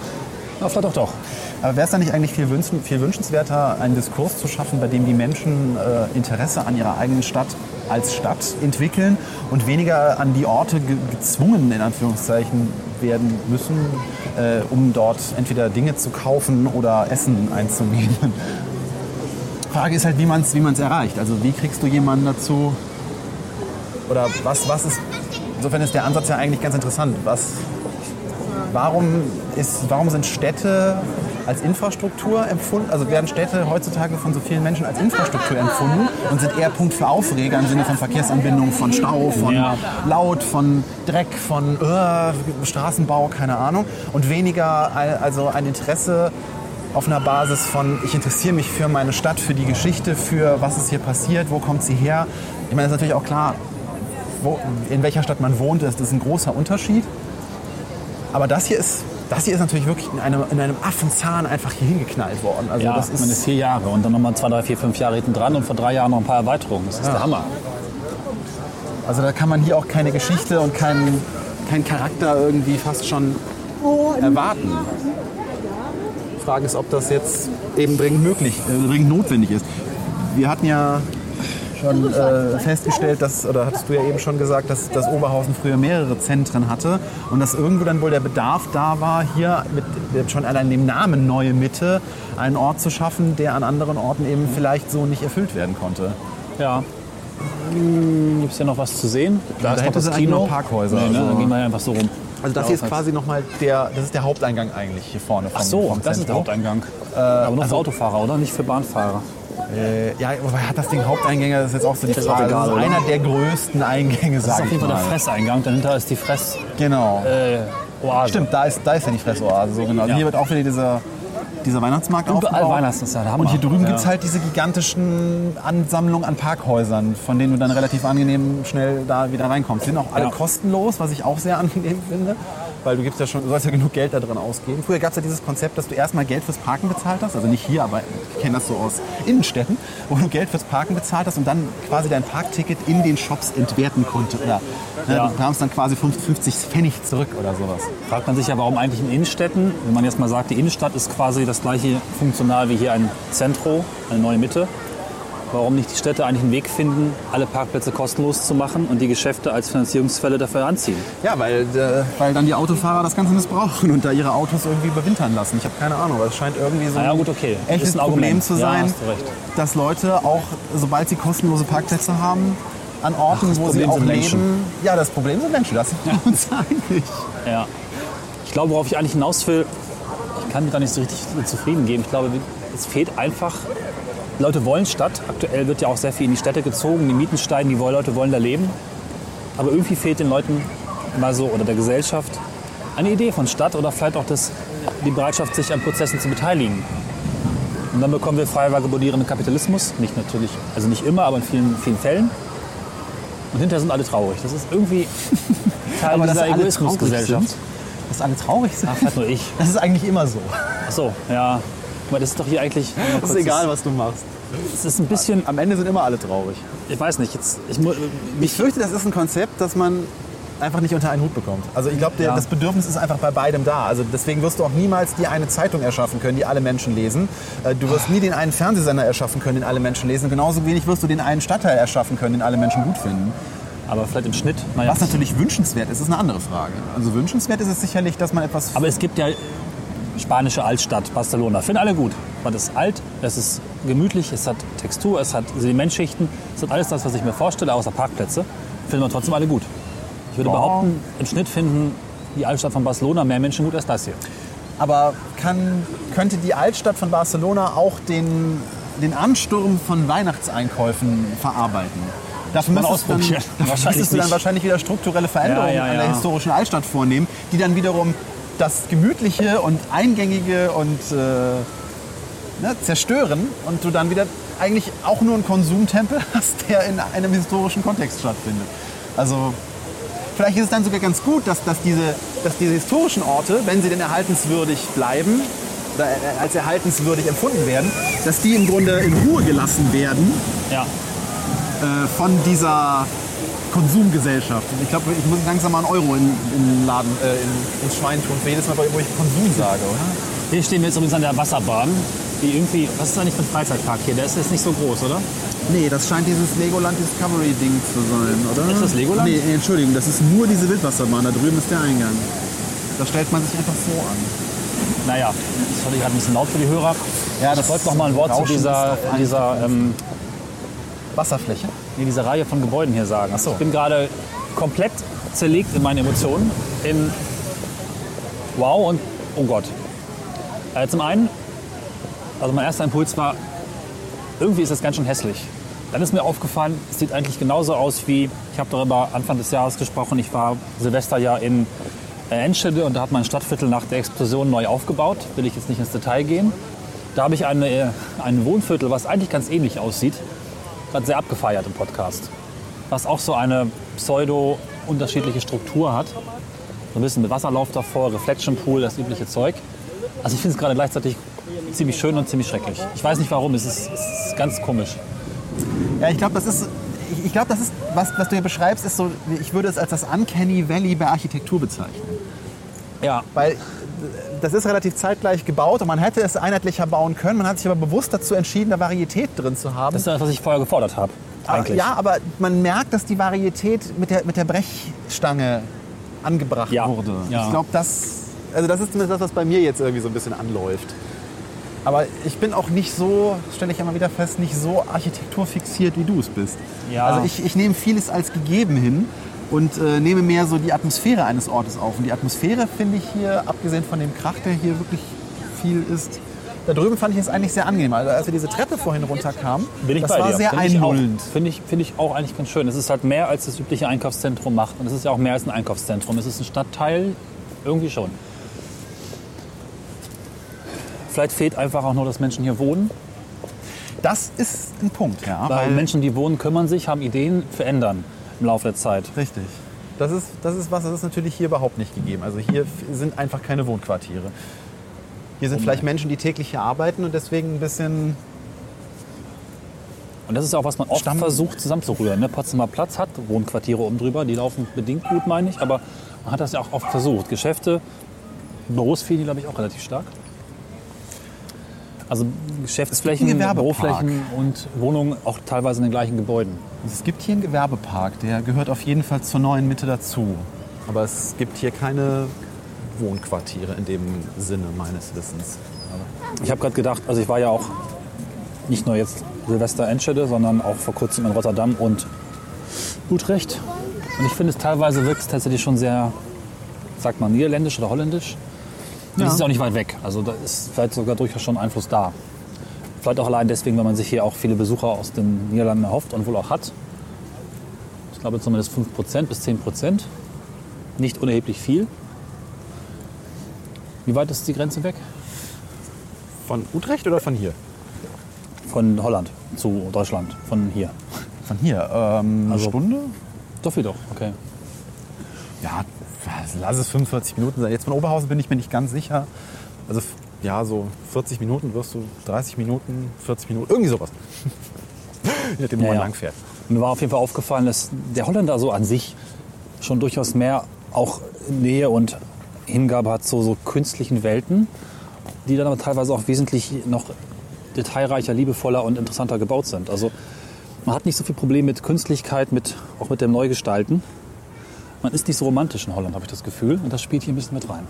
ja, vielleicht auch doch. Aber wäre es dann nicht eigentlich viel, wünschen, viel wünschenswerter, einen Diskurs zu schaffen, bei dem die Menschen äh, Interesse an ihrer eigenen Stadt als Stadt entwickeln und weniger an die Orte ge gezwungen, in Anführungszeichen, werden müssen, äh, um dort entweder Dinge zu kaufen oder Essen einzunehmen? Frage ist halt, wie man es wie erreicht. Also wie kriegst du jemanden dazu, oder was, was ist, insofern ist der Ansatz ja eigentlich ganz interessant. Was, warum, ist, warum sind Städte als Infrastruktur empfunden, also werden Städte heutzutage von so vielen Menschen als Infrastruktur empfunden und sind eher Punkt für Aufreger im Sinne von Verkehrsanbindung, von Stau, von Ja. Laut, von Dreck, von äh, Straßenbau, keine Ahnung und weniger al- also ein Interesse auf einer Basis von, ich interessiere mich für meine Stadt, für die Geschichte, für was ist hier passiert, wo kommt sie her. Ich meine, das ist natürlich auch klar, wo, in welcher Stadt man wohnt, das ist ein großer Unterschied. Aber das hier ist, das hier ist natürlich wirklich in einem, in einem Affenzahn einfach hier hingeknallt worden. Also Ja, das das meine ist, vier Jahre und dann nochmal zwei, drei, vier, fünf Jahre hinten dran und vor drei Jahren noch ein paar Erweiterungen. Das ist der Hammer. also da kann man hier auch keine Geschichte und keinen keinen Charakter irgendwie fast schon erwarten. Die Frage ist, ob das jetzt eben dringend möglich, äh, dringend notwendig ist. Wir hatten ja schon äh, festgestellt, dass, oder hattest du ja eben schon gesagt, dass, dass Oberhausen früher mehrere Zentren hatte und dass irgendwo dann wohl der Bedarf da war, hier mit, schon allein dem Namen Neue Mitte einen Ort zu schaffen, der an anderen Orten eben vielleicht so nicht erfüllt werden konnte. Ja. Gibt es hier noch was zu sehen? Da ist noch das Kino. noch Parkhäuser, Nee, ne? also- Dann gehen wir einfach so rum. Also das hier ist quasi nochmal der, das ist der Haupteingang eigentlich hier vorne. Vom, Ach so, vom das ist der Zentrum. Haupteingang. Aber nur für Autofahrer, oder? Nicht für Bahnfahrer. Äh, ja, wobei hat das Ding Haupteingänge, das ist jetzt auch so die Frage. egal, das ist einer der größten Eingänge, Das ist sag auf ich jeden Fall mal. der Fresseingang. Dahinter ist die Fress. Genau. Äh, Oase. Stimmt, da ist, da ist ja die Fressoase. So genau. Also Ja. Hier wird auch wieder dieser, dieser Weihnachtsmarkt Überall aufgebaut. Weihnachten ist ja der Hammer. Und hier drüben Ja. gibt es halt diese gigantischen Ansammlungen an Parkhäusern, von denen du dann relativ angenehm schnell da wieder reinkommst. Die sind auch alle Ja. kostenlos, was ich auch sehr angenehm finde. Weil du gibst ja schon, du sollst ja genug Geld da drin ausgeben. Früher gab es ja dieses Konzept, dass du erstmal Geld fürs Parken bezahlt hast, also nicht hier, aber ich kenne das so aus Innenstädten, wo du Geld fürs Parken bezahlt hast und dann quasi dein Parkticket in den Shops entwerten konntest. Oder ne, Ja. du bekamst dann quasi 50 Pfennig zurück oder sowas. Fragt man sich ja, warum eigentlich in Innenstädten, wenn man jetzt mal sagt, die Innenstadt ist quasi das gleiche funktional wie hier ein Zentro, eine neue Mitte, warum nicht die Städte eigentlich einen Weg finden, alle Parkplätze kostenlos zu machen und die Geschäfte als Finanzierungsquelle dafür anziehen? Ja, weil, äh, weil dann die Autofahrer das Ganze missbrauchen und da ihre Autos irgendwie überwintern lassen. Ich habe keine Ahnung, aber es scheint irgendwie so ja, ein gut, okay. echtes Ist ein Problem zu Ja, sein, recht. dass Leute auch, sobald sie kostenlose Parkplätze haben, an Orten, das wo sie Problem auch sind leben. Menschen. Ja, das Problem sind Menschen, das sind uns eigentlich. Ja. Ich glaube, worauf ich eigentlich hinaus will, ich kann mich da nicht so richtig zufrieden geben. Ich glaube, es fehlt einfach. Leute wollen Stadt. Aktuell wird ja auch sehr viel in die Städte gezogen. Die Mieten steigen, die Leute wollen da leben. Aber irgendwie fehlt den Leuten mal so oder der Gesellschaft eine Idee von Stadt oder vielleicht auch das, die Bereitschaft, sich an Prozessen zu beteiligen. Und dann bekommen wir frei vagabundierenden Kapitalismus. Nicht natürlich, also nicht immer, aber in vielen, vielen Fällen. Und hinterher sind alle traurig. Das ist irgendwie Teil Aber dieser Egoismusgesellschaft. dass alle traurig sind, Ach, vielleicht nur ich. das ist eigentlich immer so. Ach so, ja. Guck mal, das ist doch hier eigentlich. Das ist egal, was du machst. Es ist ein bisschen. Am Ende sind immer alle traurig. Ich weiß nicht, jetzt. Ich, Ich fürchte, das ist ein Konzept, das man einfach nicht unter einen Hut bekommt. Also ich glaube, Ja. das Bedürfnis ist einfach bei beidem da. Also deswegen wirst du auch niemals die eine Zeitung erschaffen können, die alle Menschen lesen. Äh, Du wirst nie den einen Fernsehsender erschaffen können, den alle Menschen lesen. Genauso wenig wirst du den einen Stadtteil erschaffen können, den alle Menschen gut finden. aber vielleicht im Schnitt. Naja. Was natürlich wünschenswert ist, ist eine andere Frage. Also wünschenswert ist es sicherlich, dass man etwas... Aber es gibt ja spanische Altstadt, Barcelona. Finden alle gut. Man ist alt, es ist gemütlich, es hat Textur, es hat Sedimentschichten. Es hat alles das, was ich mir vorstelle, außer Parkplätze. Finden wir trotzdem alle gut. Ich würde Ja. behaupten, im Schnitt finden die Altstadt von Barcelona mehr Menschen gut als das hier. Aber kann, könnte die Altstadt von Barcelona auch den, den Ansturm von Weihnachtseinkäufen verarbeiten? Dafür müsstest, dann, dafür Wahrscheinlich müsstest du dann wahrscheinlich wieder strukturelle Veränderungen Ja, ja, an der ja. historischen Altstadt vornehmen, die dann wiederum das Gemütliche und Eingängige und äh, ne, zerstören und du dann wieder eigentlich auch nur einen Konsumtempel hast, der in einem historischen Kontext stattfindet. Also Vielleicht ist es dann sogar ganz gut, dass, dass, diese, dass diese historischen Orte, wenn sie denn erhaltenswürdig bleiben oder äh, als erhaltenswürdig empfunden werden, dass die im Grunde in Ruhe gelassen werden Ja. äh, von dieser Konsumgesellschaft. Ich glaube, ich muss langsam mal einen Euro in, in den Laden, äh, in, ins Schwein tun, für jedes Mal, wo ich Konsum sage, oder? Hier stehen wir jetzt übrigens an der Wasserbahn, die irgendwie, was ist eigentlich für ein Freizeitpark hier? Der ist jetzt nicht so groß, oder? Nee, das scheint dieses Legoland Discovery-Ding zu sein, oder? Ist das Legoland? Nee, Entschuldigung, das ist nur diese Wildwasserbahn. Da drüben ist der Eingang. Da stellt man sich einfach so an. Naja, das ich gerade ein bisschen laut für die Hörer. Ja, das wollte noch mal ein Wort zu dieser, dieser, ähm, Wasserfläche. nee, dieser Reihe von Gebäuden hier sagen. Ich bin gerade komplett zerlegt in meinen Emotionen. In Wow und Oh Gott. Äh, zum einen, also mein erster Impuls war, irgendwie ist das ganz schön hässlich. Dann ist mir aufgefallen, es sieht eigentlich genauso aus wie, ich habe darüber Anfang des Jahres gesprochen, ich war Silvester ja in Enschede und da hat mein Stadtviertel nach der Explosion neu aufgebaut. Will ich jetzt nicht ins Detail gehen. Da habe ich eine, ein Wohnviertel, was eigentlich ganz ähnlich aussieht, gerade sehr abgefeiert im Podcast. Was auch so eine pseudo-unterschiedliche Struktur hat. So ein bisschen mit Wasserlauf davor, Reflection Pool, das übliche Zeug. Also ich finde es gerade gleichzeitig ziemlich schön und ziemlich schrecklich. Ich weiß nicht warum, es ist, es ist ganz komisch. Ja, ich glaube, das ist, ich, glaube, das ist, was, was du hier beschreibst, ist so, ich würde es als das Uncanny Valley bei Architektur bezeichnen. Ja, Weil das ist relativ zeitgleich gebaut und man hätte es einheitlicher bauen können. Man hat sich aber bewusst dazu entschieden, da Varietät drin zu haben. das ist das, was ich vorher gefordert habe. Eigentlich. Ja, aber man merkt, dass die Varietät mit der, mit der Brechstange angebracht Ja, wurde. ja. Ich glaube, das, also das ist zumindest das, was bei mir jetzt irgendwie so ein bisschen anläuft. Aber ich bin auch nicht so, stelle ich immer wieder fest, nicht so architekturfixiert, wie du es bist. Ja. Also ich, ich nehme vieles als gegeben hin und äh, nehme mehr so die Atmosphäre eines Ortes auf. Und die Atmosphäre finde ich hier, abgesehen von dem Krach, der hier wirklich viel ist, da drüben fand ich es eigentlich sehr angenehm. Also als wir diese Treppe vorhin runterkamen, Bin ich das bei war dir. sehr Finde auch- einlullend. Finde ich, finde ich auch eigentlich ganz schön. Es ist halt mehr, als das übliche Einkaufszentrum macht. Und es ist ja auch mehr als ein Einkaufszentrum. Es ist ein Stadtteil, irgendwie schon. Vielleicht fehlt einfach auch nur, dass Menschen hier wohnen. Das ist ein Punkt, ja. Weil Menschen, die wohnen, kümmern sich, haben Ideen, verändern im Laufe der Zeit. Richtig. Das ist, das ist was, das ist natürlich hier überhaupt nicht gegeben. Also hier sind einfach keine Wohnquartiere. Hier sind vielleicht Menschen, die täglich hier arbeiten und deswegen ein bisschen. Und das ist auch, was man oft Stamm- versucht zusammenzurühren. Ne? Potsdamer Platz hat Wohnquartiere oben drüber, die laufen bedingt gut, meine ich, aber man hat das ja auch oft versucht. Geschäfte, Büros fehlen glaube ich, auch relativ stark. Also Geschäftsflächen. Büroflächen und Wohnungen auch teilweise in den gleichen Gebäuden. Es gibt hier einen Gewerbepark, der gehört auf jeden Fall zur neuen Mitte dazu. Aber es gibt hier keine Wohnquartiere in dem Sinne meines Wissens. Ich habe gerade gedacht, also ich war ja auch nicht nur jetzt Silvester Enschede, sondern auch vor kurzem in Rotterdam und Utrecht. Und ich finde es teilweise wirkt es tatsächlich schon sehr, sagt man, niederländisch oder holländisch. Und Ja. es ist auch nicht weit weg. Also da ist vielleicht sogar durchaus schon Einfluss da. Vielleicht auch allein deswegen, weil man sich hier auch viele Besucher aus den Niederlanden erhofft und wohl auch hat. Ich glaube zumindest 5% bis 10%. Nicht unerheblich viel. Wie weit ist die Grenze weg? Von Utrecht oder von hier? Von Holland zu Deutschland, von hier. Von hier. Ähm, Also- eine Stunde? Doch viel doch, okay. Ja, lass es 45 Minuten sein. Jetzt von Oberhausen bin ich mir nicht ganz sicher. Also ja, so 40 Minuten wirst du, 30 Minuten, 40 Minuten, irgendwie sowas. Je nachdem, wo Ja, man ja. lang fährt. Mir war auf jeden Fall aufgefallen, dass der Holländer so an sich schon durchaus mehr auch Nähe und Hingabe hat zu so künstlichen Welten, die dann aber teilweise auch wesentlich noch detailreicher, liebevoller und interessanter gebaut sind. Also man hat nicht so viel Problem mit Künstlichkeit, mit, auch mit dem Neugestalten. Man ist nicht so romantisch in Holland, habe ich das Gefühl. Und das spielt hier ein bisschen mit rein.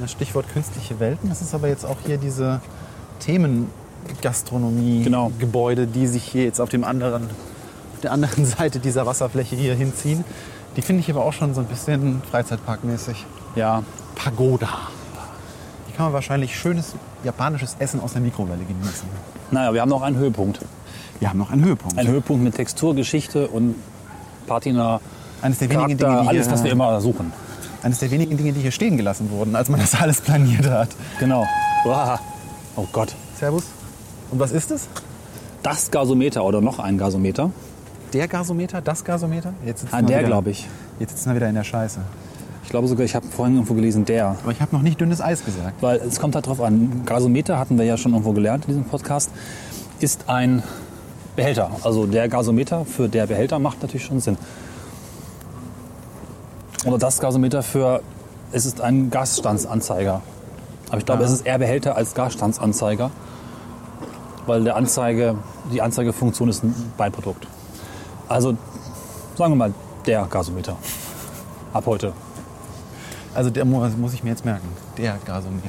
Das Stichwort künstliche Welten, das ist aber jetzt auch hier diese Themengastronomie Genau. Gebäude, die sich hier jetzt auf dem anderen auf der anderen Seite dieser Wasserfläche hier hinziehen. Die finde ich aber auch schon so ein bisschen Freizeitparkmäßig. Ja, Pagoda. Hier kann man wahrscheinlich schönes japanisches Essen aus der Mikrowelle genießen. naja, wir haben noch einen Höhepunkt. Wir haben noch einen Höhepunkt. Ein Höhepunkt mit Textur, Geschichte und Patina, Eines der wenigen Charakter, Dinge, die alles, hier, was wir immer suchen. eines der wenigen Dinge, die hier stehen gelassen wurden, als man das alles planiert hat. Genau. Uah. Oh Gott. Servus. Und was ist es? Das Gasometer oder noch ein Gasometer. Der Gasometer? Das Gasometer? Jetzt sitzen Ah, wir der wieder- glaube ich. Jetzt sitzen wir wieder in der Scheiße. Ich glaube sogar, ich habe vorhin irgendwo gelesen, der. Aber ich habe noch nicht dünnes Eis gesagt. Weil es kommt halt drauf an. Gasometer hatten wir ja schon irgendwo gelernt in diesem Podcast, ist ein Behälter. Also der Gasometer für der Behälter macht natürlich schon Sinn. Oder das Gasometer für, es ist ein Gasstandsanzeiger. Aber ich glaube, Ja. es ist eher Behälter als Gasstandsanzeiger. Weil der Anzeige, die Anzeigefunktion ist ein Beiprodukt. Also sagen wir mal, der Gasometer. Ab heute. Also der mu- muss ich mir jetzt merken. Der Gasometer.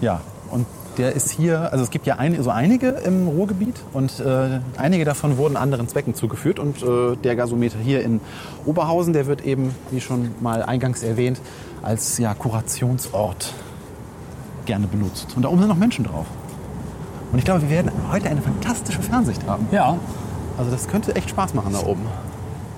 Ja, und der ist hier, also es gibt ja ein, so einige im Ruhrgebiet und äh, einige davon wurden anderen Zwecken zugeführt. Und äh, der Gasometer hier in Oberhausen, der wird eben, wie schon mal eingangs erwähnt, als ja, Kurationsort gerne benutzt. Und da oben sind noch Menschen drauf. Und ich glaube, wir werden heute eine fantastische Fernsicht haben. Ja, Also das könnte echt Spaß machen da oben.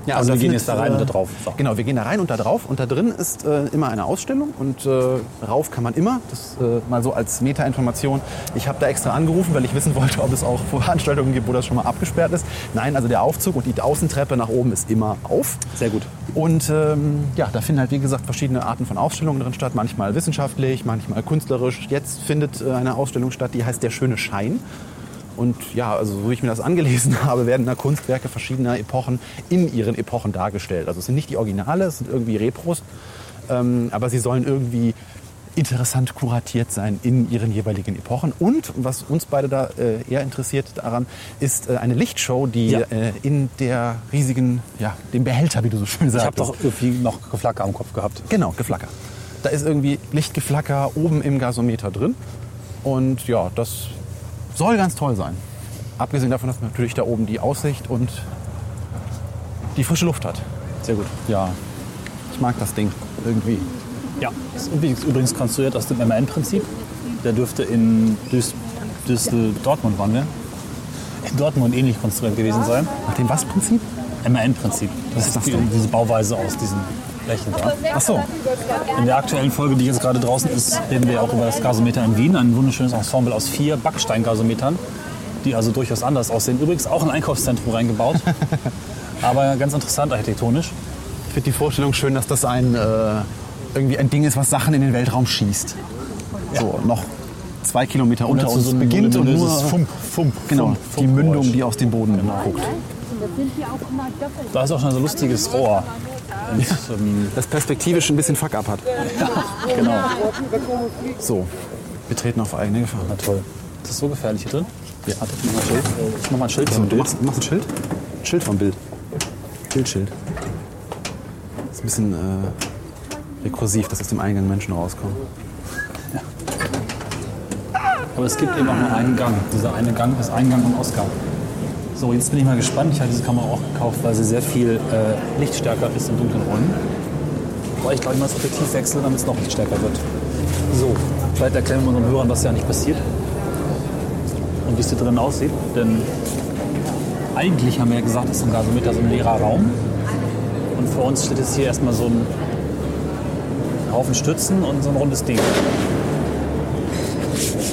Ja, Also wir gehen jetzt da rein und da drauf. So. Genau, wir gehen da rein und da drauf. Und da drin ist äh, immer eine Ausstellung. Und äh, rauf kann man immer. Das äh, mal so als Meta-Information. Ich habe da extra angerufen, weil ich wissen wollte, ob es auch Veranstaltungen gibt, wo das schon mal abgesperrt ist. Nein, also der Aufzug und die Außentreppe nach oben ist immer auf. sehr gut. Und ähm, ja, da finden halt, wie gesagt, verschiedene Arten von Ausstellungen drin statt. Manchmal wissenschaftlich, manchmal künstlerisch. Jetzt findet äh, eine Ausstellung statt, die heißt Der schöne Schein. Und ja, also so wie ich mir das angelesen habe, werden da Kunstwerke verschiedener Epochen in ihren Epochen dargestellt. Also es sind nicht die Originale, es sind irgendwie Repros, ähm, aber sie sollen irgendwie interessant kuratiert sein in ihren jeweiligen Epochen. Und was uns beide da äh, eher interessiert daran, ist äh, eine Lichtshow, die Ja. äh, in der riesigen, ja, dem Behälter, wie du so schön Ich sagst. habe doch irgendwie noch Geflacker am Kopf gehabt. Genau, Geflacker. Da ist irgendwie Lichtgeflacker oben im Gasometer drin. Und ja, das soll ganz toll sein. Abgesehen davon, dass man natürlich da oben die Aussicht und die frische Luft hat. Sehr gut. Ja, ich mag das Ding irgendwie. Ja, ist übrigens- konstruiert aus dem MAN-Prinzip. Der dürfte in Düs Düssel Dortmund waren wir. In Dortmund ähnlich konstruiert gewesen sein. Nach dem was-Prinzip? MAN-Prinzip. Das ist das die, diese Bauweise aus diesen Blechen da. Ach so. In der aktuellen Folge, die jetzt gerade draußen ist, reden wir auch über das Gasometer in Wien. Ein wunderschönes Ensemble aus vier Backsteingasometern, die also durchaus anders aussehen. Übrigens auch ein Einkaufszentrum reingebaut. Aber ganz interessant architektonisch. finde die Vorstellung schön, dass das ein, äh, irgendwie ein Ding ist, was Sachen in den Weltraum schießt. So, noch zwei Kilometer unter uns so ein beginnt und nur Fump, Fump, genau, Fump, die Mündung, die aus dem Boden guckt. Da ist auch schon ein so lustiges Rohr. Und, ähm, Das perspektivisch ein bisschen Fuck-up hat. genau. So, wir treten auf eigene Gefahr. Na toll. Ist das so gefährlich hier drin? Ja. Mach mal ein Schild. Ich mach mal ein Schild du Bild. machst, machst ein Schild? Schild vom Bild. Bildschild. Ist ein bisschen äh, rekursiv, dass aus dem Eingang Menschen rauskommen. Aber es gibt eben auch nur einen Gang. Dieser eine Gang ist Eingang und Ausgang. So, jetzt bin ich mal gespannt. Ich habe diese Kamera auch gekauft, weil sie sehr viel äh, lichtstärker ist in dunklen Räumen. Aber ich glaube, ich mal das Objektiv wechseln, damit es noch lichtstärker wird. So, vielleicht erklären wir unseren Hörern, was ja nicht passiert. Und wie es hier drin aussieht. Denn eigentlich haben wir ja gesagt, ist so ein Gasometer so ein leerer Raum. Und vor uns steht jetzt hier erstmal so ein Haufen Stützen und so ein rundes Ding.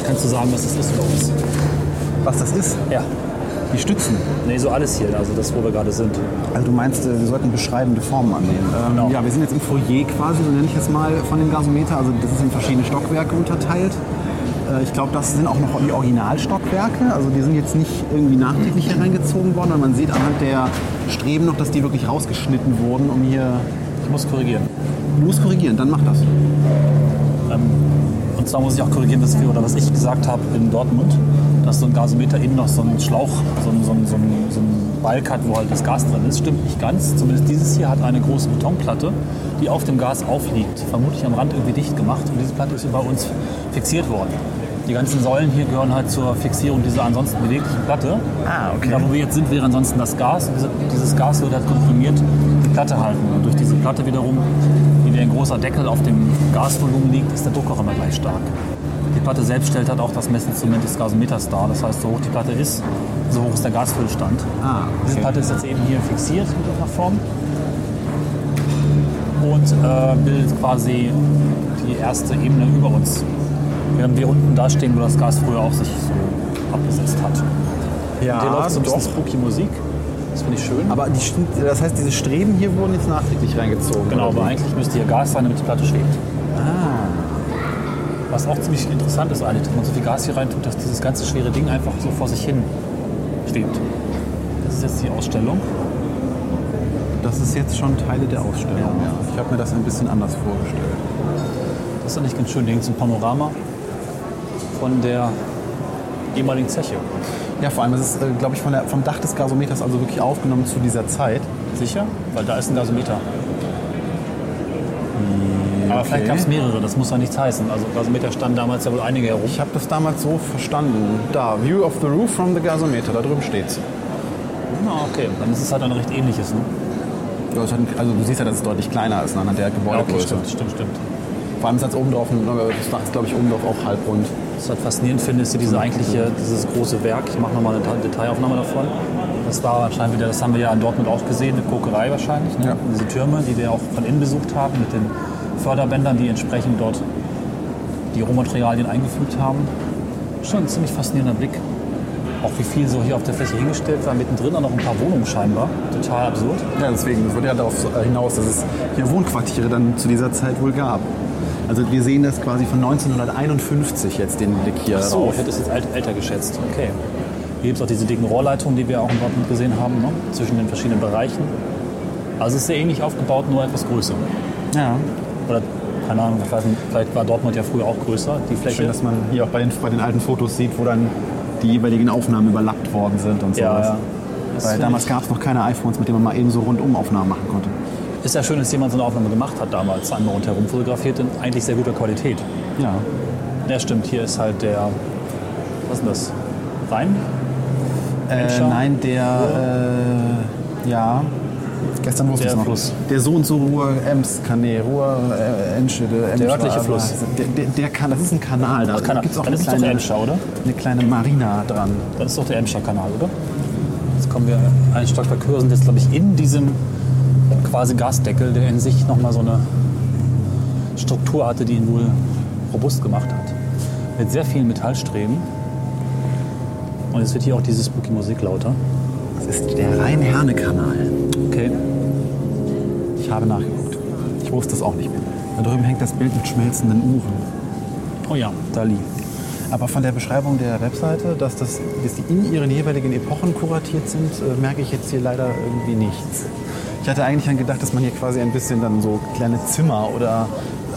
Kannst du sagen, was das ist bei uns? Was das ist? Ja. Die Stützen. Nee, so alles hier, also das, wo wir gerade sind. Also du meinst, äh, wir sollten beschreibende Formen annehmen. Ähm, Genau. Ja, wir sind jetzt im Foyer quasi, so nenne ich es mal, von dem Gasometer. Also das ist in verschiedene Stockwerke unterteilt. Äh, Ich glaube, das sind auch noch die Originalstockwerke. Also die sind jetzt nicht irgendwie nachträglich hereingezogen worden, sondern man sieht anhand der Streben noch, dass die wirklich rausgeschnitten wurden, um hier... Ich muss korrigieren. Du musst korrigieren, dann mach das. Und zwar muss ich auch korrigieren, dass wir, oder was ich gesagt habe in Dortmund, dass so ein Gasometer innen noch so einen Schlauch, so einen, so einen, so einen, so einen Balk hat, wo halt das Gas drin ist. Stimmt nicht ganz. Zumindest dieses hier hat eine große Betonplatte, die auf dem Gas aufliegt. Vermutlich am Rand irgendwie dicht gemacht. Und diese Platte ist über uns fixiert worden. Die ganzen Säulen hier gehören halt zur Fixierung dieser ansonsten beweglichen Platte. Ah, okay. Da, wo wir jetzt sind, wäre ansonsten das Gas. Und diese, dieses Gas würde halt komprimiert die Platte halten. Und durch diese Platte wiederum, wie wie ein großer Deckel auf dem Gasvolumen liegt, ist der Druck auch immer gleich stark. Die Platte selbst stellt halt auch das Messinstrument des Gasometers dar. Das heißt, so hoch die Platte ist, so hoch ist der Gasfüllstand. Ah, Diese okay. Platte ist jetzt eben hier fixiert in irgendeiner Form und äh, bildet quasi die erste Ebene über uns. Während wir unten da stehen, wo das Gas früher auch sich so abgesetzt hat. Ja, Hier läuft so ein bisschen spooky Musik. Das finde ich schön. Aber die, das heißt, diese Streben hier wurden jetzt nachträglich reingezogen. genau, aber eigentlich müsste hier Gas sein, damit die Platte schwebt. Was auch ziemlich interessant ist eigentlich, dass man so viel Gas hier rein tut, dass dieses ganze schwere Ding einfach so vor sich hin schwebt. Das ist jetzt die Ausstellung. das ist jetzt schon Teile der Ausstellung. Ja. Ich habe mir das ein bisschen anders vorgestellt. Das ist eigentlich ganz schön. Da hängt so ein Panorama von der ehemaligen Zeche. Ja, vor allem, es ist, äh, glaube ich, der, vom Dach des Gasometers also wirklich aufgenommen zu dieser Zeit. Sicher? Weil da ist ein Gasometer. Aber vielleicht gab es mehrere, das muss ja nichts heißen. Also Gasometer standen damals ja wohl einige herum. Ich habe das damals so verstanden. Da, View of the Roof from the Gasometer, da drüben steht's. Ah, okay, dann ist es halt ein recht ähnliches. Ne? Ja, Also du siehst ja, dass es deutlich kleiner ist ne, anhand der Ja, okay, Gebäudegröße. stimmt, stimmt, stimmt. Vor allem ist das oben drauf, ein- das ist glaube ich oben drauf auch halbrund. Was ich halt faszinierend finde, ist diese eigentliche, dieses große Werk. Ich mache nochmal eine Ta- Detailaufnahme davon. Das war anscheinend wieder, das haben wir ja in Dortmund auch gesehen, eine Kokerei wahrscheinlich. Ne? Ja. Diese Türme, die wir auch von innen besucht haben, mit den Förderbändern, die entsprechend dort die Rohmaterialien eingefügt haben. Schon ein ziemlich faszinierender Blick. Auch wie viel so hier auf der Fläche hingestellt war, mittendrin auch noch ein paar Wohnungen scheinbar. Total absurd. Ja, deswegen, das würde ja darauf hinaus, dass es hier Wohnquartiere dann zu dieser Zeit wohl gab. Also wir sehen das quasi von 1951 jetzt den Blick hier Ach so, drauf. ich hätte es jetzt älter geschätzt. Okay. Hier gibt es auch diese dicken Rohrleitungen, die wir auch in Dortmund gesehen haben, ne? zwischen den verschiedenen Bereichen. Also es ist sehr ähnlich aufgebaut, nur etwas größer. Ja. Oder, keine Ahnung, ich weiß nicht, vielleicht war Dortmund ja früher auch größer, die Fläche. Schön, dass man hier auch bei den, bei den alten Fotos sieht, wo dann die jeweiligen Aufnahmen überlappt worden sind und ja, sowas. ja. Das Weil damals gab es noch keine iPhones, mit denen man mal eben so rundum Aufnahmen machen konnte. Ist ja schön, dass jemand so eine Aufnahme gemacht hat damals, einmal rundherum fotografiert, in eigentlich sehr guter Qualität. Ja. Ja, stimmt, hier ist halt der, was ist denn das? Rhein? Äh, nein, der, äh, ja, gestern wusste Der ich noch. Fluss. Der so und so Ruhr Ems, kann, nee, Ruhr äh, Enschede, Emscher, örtliche aber Fluss. Der, der, der kann, das ist ein Kanal, da Kanal. gibt's auch Dann eine ist es doch der kleine, Emscher, oder? eine kleine Marina dran. Das ist doch der Emscher Kanal, oder? Jetzt kommen wir einen Stockwerk höher, sind jetzt, glaube ich, in diesem quasi Gasdeckel, der in sich nochmal so eine Struktur hatte, die ihn wohl robust gemacht hat. Mit sehr vielen Metallstreben. Und jetzt wird hier auch diese spooky Musik lauter. Das ist der Rhein-Herne-Kanal. Habe nachgeguckt. Ich wusste es auch nicht mehr. Da drüben hängt das Bild mit schmelzenden Uhren. Oh ja, Dali. Aber von der Beschreibung der Webseite, dass, das, dass die in ihren jeweiligen Epochen kuratiert sind, äh, merke ich jetzt hier leider irgendwie nichts. Ich hatte eigentlich dann gedacht, dass man hier quasi ein bisschen dann so kleine Zimmer oder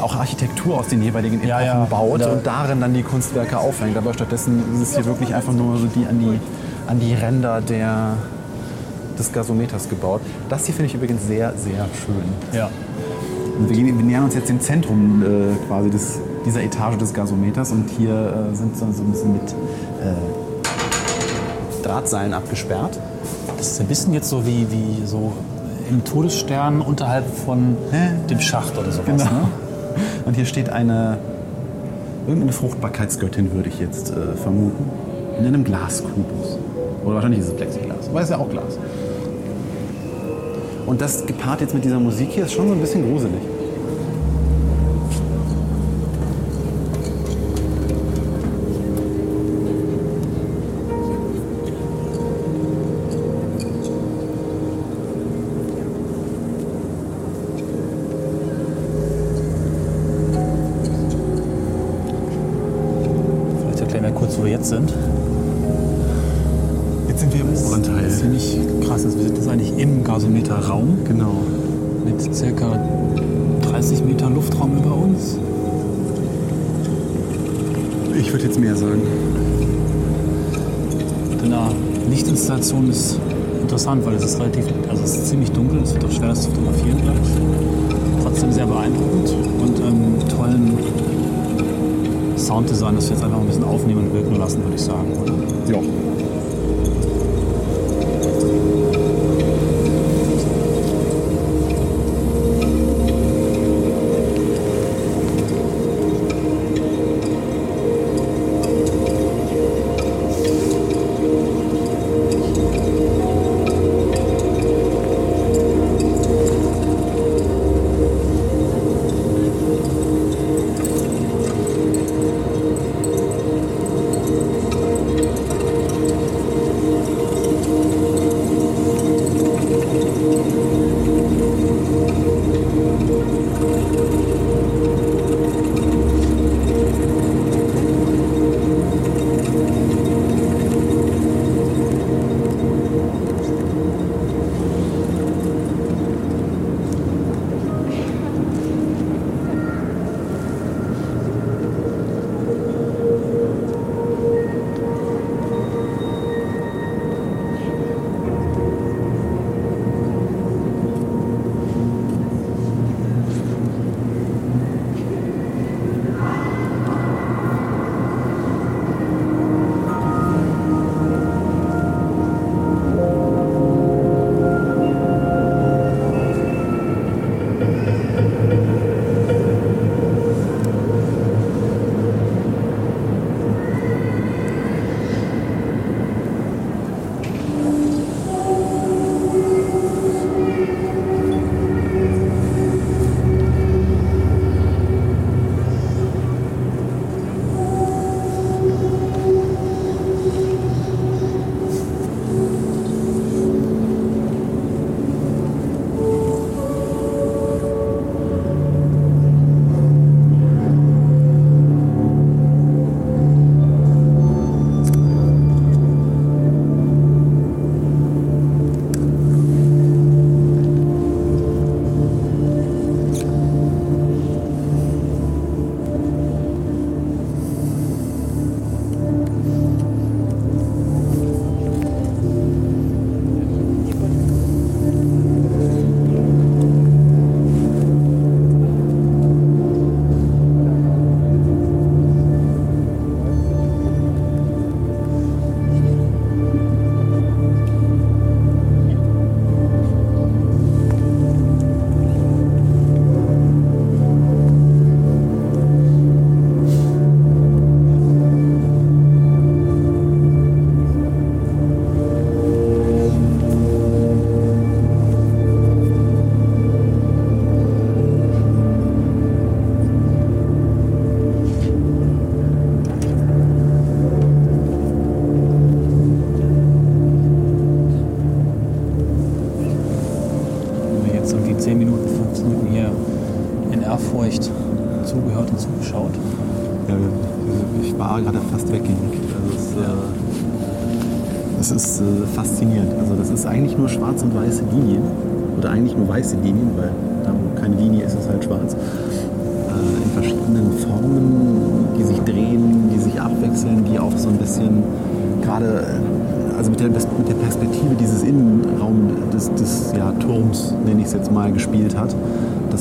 auch Architektur aus den jeweiligen Epochen Ja, ja. baut Da- und darin dann die Kunstwerke aufhängt. Aber stattdessen ist es hier wirklich einfach nur so die an die, an die Ränder der, des Gasometers gebaut. Das hier finde ich übrigens sehr, sehr schön. Ja. Und wir, gehen, wir nähern uns jetzt dem Zentrum äh, quasi des, dieser Etage des Gasometers und hier äh, sind so, so ein bisschen mit äh, Drahtseilen abgesperrt. Das ist ein bisschen jetzt so wie, wie so im Todesstern unterhalb von dem Schacht oder sowas. Genau. Ne? Und hier steht eine, irgendeine Fruchtbarkeitsgöttin, würde ich jetzt äh, vermuten, in einem Glaskubus. Oder wahrscheinlich ist es Plexiglas, aber es ist ja auch Glas. Und das gepaart jetzt mit dieser Musik hier ist schon so ein bisschen gruselig. Sind wir im oberen Teil. Ziemlich krass. ist. Wir sind jetzt eigentlich im Gasometerraum Genau. mit circa 30 Meter Luftraum über uns. Ich würde jetzt mehr sagen. Und eine Lichtinstallation ist interessant, weil es ist relativ, also es ist ziemlich dunkel, es wird auch schwer, das zu fotografieren, glaube ich. Trotzdem sehr beeindruckend und ähm, tollen Sounddesign, das wir jetzt einfach ein bisschen aufnehmen und wirken lassen, würde ich sagen, oder? Ja.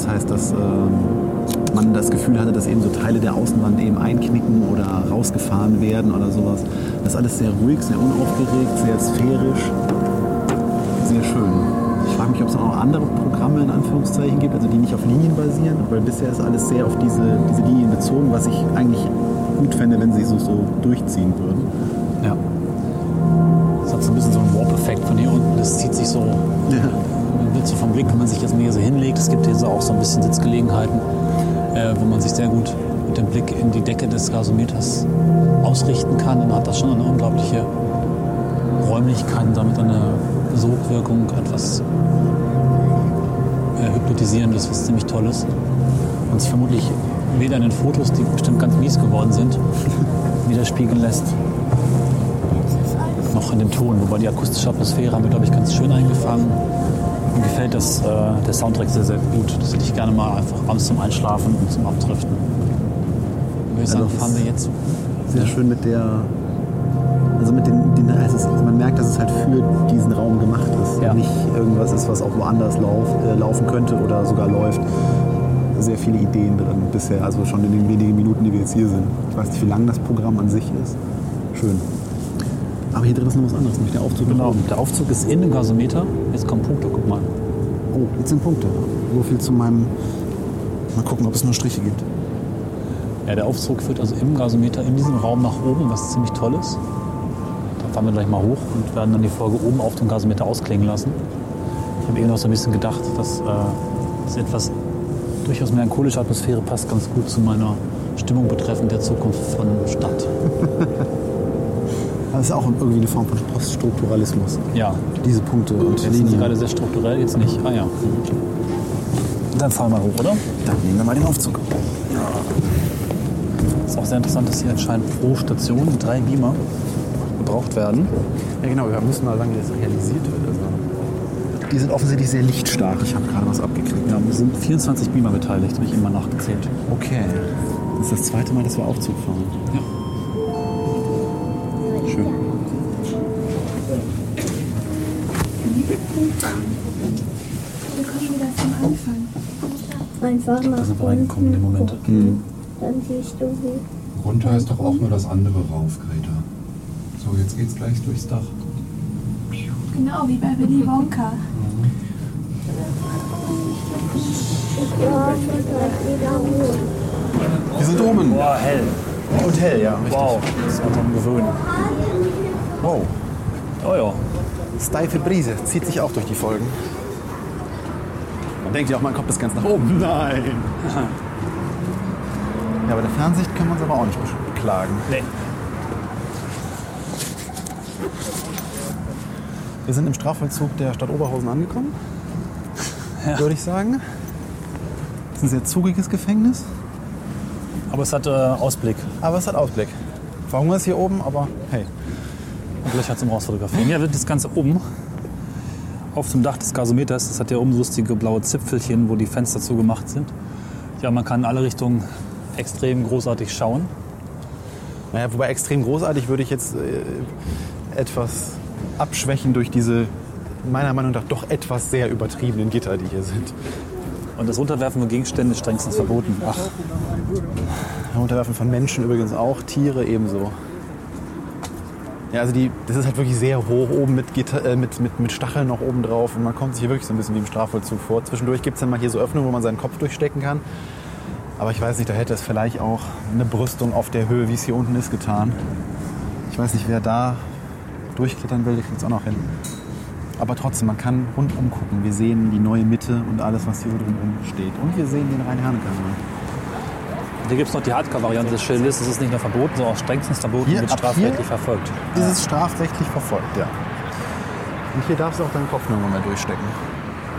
Das heißt, dass ähm, man das Gefühl hatte, dass eben so Teile der Außenwand eben einknicken oder rausgefahren werden oder sowas. Das ist alles sehr ruhig, sehr unaufgeregt, sehr sphärisch, sehr schön. Ich frage mich, ob es noch andere Programme in Anführungszeichen gibt, also die nicht auf Linien basieren, weil bisher ist alles sehr auf diese, diese Linien bezogen, was ich eigentlich gut fände, wenn sie so, so durchziehen würden. Ja. Das hat so ein bisschen so einen Warp-Effekt von hier unten. Das zieht sich so, Ja. man wird so vom Blick, wenn man sich mal hier so hinlegt. Es gibt hier auch so ein bisschen Sitzgelegenheiten, äh, wo man sich sehr gut mit dem Blick in die Decke des Gasometers ausrichten kann. Und hat das schon eine unglaubliche Räumlichkeit und damit eine Sogwirkung, etwas äh, Hypnotisierendes, was ziemlich Tolles. Und sich vermutlich weder in den Fotos, die bestimmt ganz mies geworden sind, widerspiegeln lässt, noch in dem Ton. Wobei die akustische Atmosphäre haben wir, glaube ich, ganz schön eingefangen. Mir gefällt das, äh, der Soundtrack sehr, sehr gut. Das hätte ich gerne mal einfach abends zum Einschlafen und zum Abdriften. Würde ich sagen, Also fahren wir jetzt. Sehr schön mit der, also mit den, den also man merkt, dass es halt für diesen Raum gemacht ist. Ja. Nicht irgendwas ist, was auch woanders lauf, äh, laufen könnte oder sogar läuft. Sehr viele Ideen drin bisher, also schon in den wenigen Minuten, die wir jetzt hier sind. Ich weiß nicht, wie lang das Programm an sich ist. Schön. Aber hier drin ist noch was anderes, nämlich der Aufzug Genau, der Aufzug ist in dem Gasometer. Jetzt kommen Punkte, guck mal. Oh, jetzt sind Punkte. So viel zu meinem. Mal gucken, ob es nur Striche gibt. Ja, der Aufzug führt also im Gasometer in diesem Raum nach oben, was ziemlich toll ist. Da fahren wir gleich mal hoch und werden dann die Folge oben auf dem Gasometer ausklingen lassen. Ich habe eben noch so ein bisschen gedacht, dass äh, das etwas durchaus melancholische Atmosphäre passt ganz gut zu meiner Stimmung betreffend der Zukunft von Stadt. Das ist auch irgendwie eine Form von Poststrukturalismus. Ja, Diese Punkte und jetzt Linien. gerade sehr strukturell, jetzt nicht. Ah ja. Dann fahren wir hoch, oder? Dann nehmen wir mal den Aufzug. ist auch sehr interessant, dass hier anscheinend pro Station drei Beamer gebraucht werden. Ja, genau, wir müssen mal sagen, wie das realisiert wird. Also, die sind offensichtlich sehr lichtstark. Ich habe gerade was abgekriegt. Ja, wir sind 24 Beamer beteiligt, habe ich immer nachgezählt. Okay. Das ist das zweite Mal, dass wir Aufzug fahren. Ja. Wir kommen wieder zum Anfang. Einfach nach Da sind wir reingekommen in dem unten Moment. gucken. Dann siehst du, wie Runter ist doch auch nur das andere rauf, Greta. So, jetzt geht's gleich durchs Dach. Genau, wie bei Willy Wonka. Ja. Wir sind oben. Boah, hell. Und hell, ja. Richtig. Wow, das war dran gewöhnen. Wow. Oh ja. Steife Brise zieht sich auch durch die Folgen. Man denkt ja auch, man kommt bis ganz nach oben. Nein. Ja, bei der Fernsicht können wir uns aber auch nicht beklagen. Nee. Wir sind im Strafvollzug der Stadt Oberhausen angekommen, würde ich sagen. Das ist ein sehr zugiges Gefängnis, Aber es hat äh, Ausblick. aber es hat Ausblick. Warum ist hier oben, aber hey. Löcher zum Rausfotografieren. Ja, das Ganze oben auf dem Dach des Gasometers. Das hat ja oben lustige blaue Zipfelchen, wo die Fenster zugemacht sind. Ja, man kann in alle Richtungen extrem großartig schauen. Naja, wobei extrem großartig würde ich jetzt äh, etwas abschwächen durch diese meiner Meinung nach doch etwas sehr übertriebenen Gitter, die hier sind. Und das Runterwerfen von Gegenständen ist strengstens verboten. Ach, Unterwerfen von Menschen übrigens auch, Tiere ebenso. Ja, also die, das ist halt wirklich sehr hoch oben mit, äh, mit, mit, mit Stacheln noch oben drauf und man kommt sich hier wirklich so ein bisschen wie im Strafvollzug vor. Zwischendurch gibt es dann mal hier so Öffnungen, wo man seinen Kopf durchstecken kann. Aber ich weiß nicht, da hätte es vielleicht auch eine Brüstung auf der Höhe, wie es hier unten ist, getan. Ich weiß nicht, wer da durchklettern will, der kriegt es auch noch hin. Aber trotzdem, man kann rundum gucken. Wir sehen die neue Mitte und alles, was hier drumherum steht. Und wir sehen den Rhein-Herne-Kanal. Hier gibt es noch die Hardcore-Variante des Schildes. Das ist nicht nur verboten, sondern auch strengstens verboten Hier, und strafrechtlich verfolgt. ist es strafrechtlich verfolgt, ja. Und hier darfst du auch deinen Kopf nur mal durchstecken.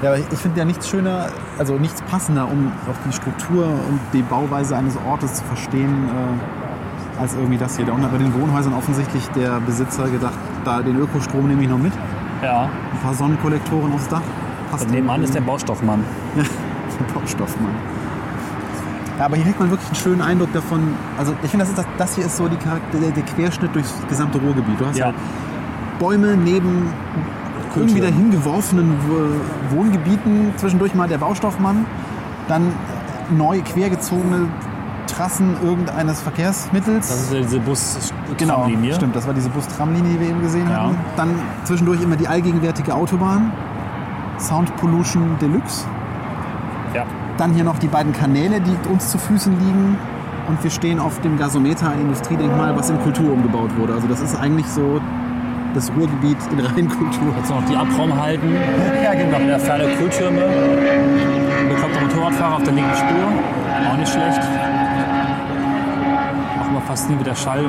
Ja, aber ich finde ja nichts schöner, also nichts passender, um auch die Struktur und die Bauweise eines Ortes zu verstehen, äh, als irgendwie das hier. Da unten hat bei den Wohnhäusern offensichtlich der Besitzer gedacht, da den Ökostrom nehme ich noch mit. Ja. Ein paar Sonnenkollektoren aufs Dach. Passt Und nebenan ist der. Baustoffmann. Ja, der Baustoffmann. Ja, aber hier kriegt man wirklich einen schönen Eindruck davon. Also ich finde, das, das, das hier ist so die Charakter, der, der Querschnitt durchs gesamte Ruhrgebiet. Du hast Ja. halt Bäume neben irgendwie dahin geworfenen Wo- Wohngebieten, zwischendurch mal der Baustoffmann, dann neu quergezogene Trassen irgendeines Verkehrsmittels. Das ist ja diese bus Genau, stimmt. Das war diese Bus-Tram-Linie, die wir eben gesehen Ja. haben. Dann zwischendurch immer die allgegenwärtige Autobahn. Sound Pollution Deluxe. Ja. Dann hier noch die beiden Kanäle, die uns zu Füßen liegen. Und wir stehen auf dem Gasometer, ein Industriedenkmal, was in Kultur umgebaut wurde. Also das ist eigentlich so das Ruhrgebiet in Reinkultur. Jetzt noch die Abraumhalden. Ja, genau. In der Ferne Kühltürme. Bekloppter Motorradfahrer auf der linken Spur. Auch nicht schlecht. Auch mal fast nie, wie der Schall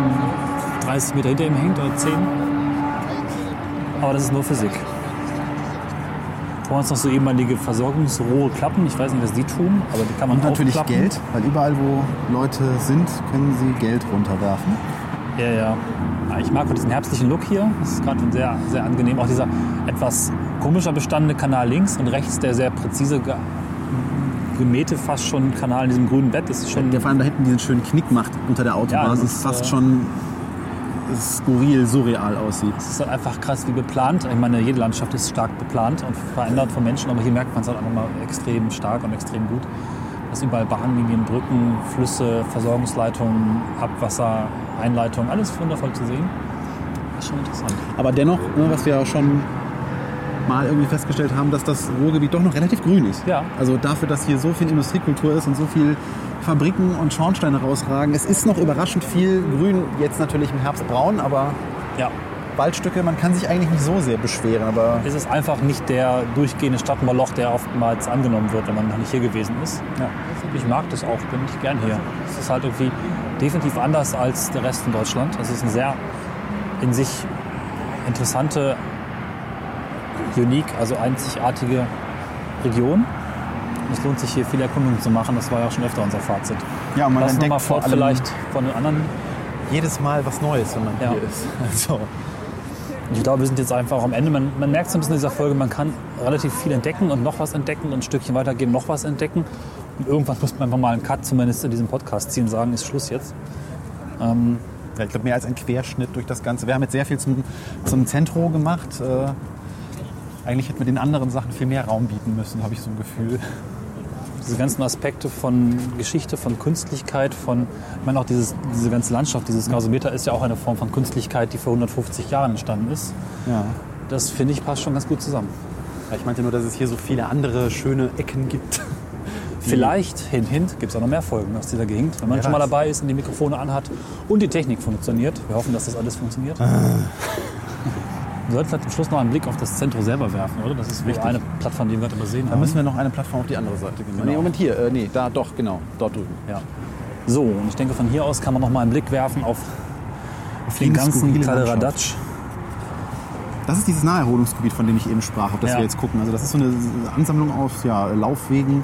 30 Meter hinter ihm hängt oder 10. Aber das ist nur Physik. Vor uns noch so ehemalige Versorgungsrohre Klappen. Ich weiß nicht, was die tun, aber die kann man Und natürlich aufklappen. Geld, weil überall, wo Leute sind, können sie Geld runterwerfen. Ja, ja. Ja, Ich mag diesen herbstlichen Look hier. Das ist gerade sehr, sehr angenehm. Auch dieser etwas komischer bestandene Kanal links und rechts der sehr präzise ge gemähte fast schon Kanal in diesem grünen Bett. Das ist schon Der vor allem da hinten diesen schönen Knick macht unter der Autobahn. Ja, das ist fast äh, schon skurril, surreal aussieht. Es ist halt einfach krass, wie beplant. Ich meine, jede Landschaft ist stark beplant und verändert von Menschen, aber hier merkt man es halt einfach mal extrem stark und extrem gut. Dass überall Bahnlinien, Brücken, Flüsse, Versorgungsleitungen, Abwasser, Einleitungen, alles wundervoll zu sehen. Das ist schon interessant. Aber dennoch, ne, was wir ja schon mal irgendwie festgestellt haben, dass das Ruhrgebiet doch noch relativ grün ist. Ja. Also dafür, dass hier so viel Industriekultur ist und so viel Fabriken und Schornsteine rausragen. Es ist noch überraschend viel grün, jetzt natürlich im Herbst braun, aber Ja, Waldstücke, man kann sich eigentlich nicht so sehr beschweren. Aber es ist einfach nicht der durchgehende Stadtmoloch, der oftmals angenommen wird, wenn man noch nicht hier gewesen ist. ja. Ich mag das auch, bin ich gern hier. Es ist halt irgendwie definitiv anders als der Rest von Deutschland. Es ist eine sehr in sich interessante, unique, also einzigartige Region. Es lohnt sich hier viel Erkundung zu machen. Das war ja auch schon öfter unser Fazit. ja, und man Das entdeckt vor fort vielleicht von den anderen. jedes Mal was Neues, wenn man Ja. hier ist. Also, Ich glaube, wir sind jetzt einfach am Ende. Man, man merkt so ein bisschen in dieser Folge, man kann relativ viel entdecken und noch was entdecken und ein Stückchen weitergeben, noch was entdecken. Und irgendwann muss man einfach mal einen Cut zumindest in diesem Podcast ziehen und sagen, ist Schluss jetzt. Ähm, ja, ich glaube, mehr als ein Querschnitt durch das Ganze. Wir haben jetzt sehr viel zum, zum Zentro gemacht. Äh, eigentlich hätten wir den anderen Sachen viel mehr Raum bieten müssen, habe ich so ein Gefühl. Diese ganzen Aspekte von Geschichte, von Künstlichkeit, von, ich meine auch dieses, diese ganze Landschaft, dieses Gasometer ist ja auch eine Form von Künstlichkeit, die vor 150 Jahren entstanden ist. Ja. Das finde ich passt schon ganz gut zusammen. Ja, Ich meinte nur, dass es hier so viele andere schöne Ecken gibt. Vielleicht, hin, hin, gibt es auch noch mehr Folgen aus dieser Gegend. Wenn man Wer schon mal dabei ist und die Mikrofone anhat und die Technik funktioniert. Wir hoffen, dass das alles funktioniert. Wir sollten vielleicht am Schluss noch einen Blick auf das Zentrum selber werfen, oder? Das ist wohl Richtig. eine Plattform, die wir gerade übersehen Da haben. müssen wir noch eine Plattform auf die andere Seite gehen. Genau. Nee, Moment, hier. Äh, nee, da, doch, genau. Dort drüben. Ja. So, und ich denke, von hier aus kann man noch mal einen Blick werfen auf, auf den ganzen skurrile Kladderadatsch. Das ist dieses Naherholungsgebiet, von dem ich eben sprach, auf das Ja. wir jetzt gucken. Also das ist so eine Ansammlung aus ja, Laufwegen,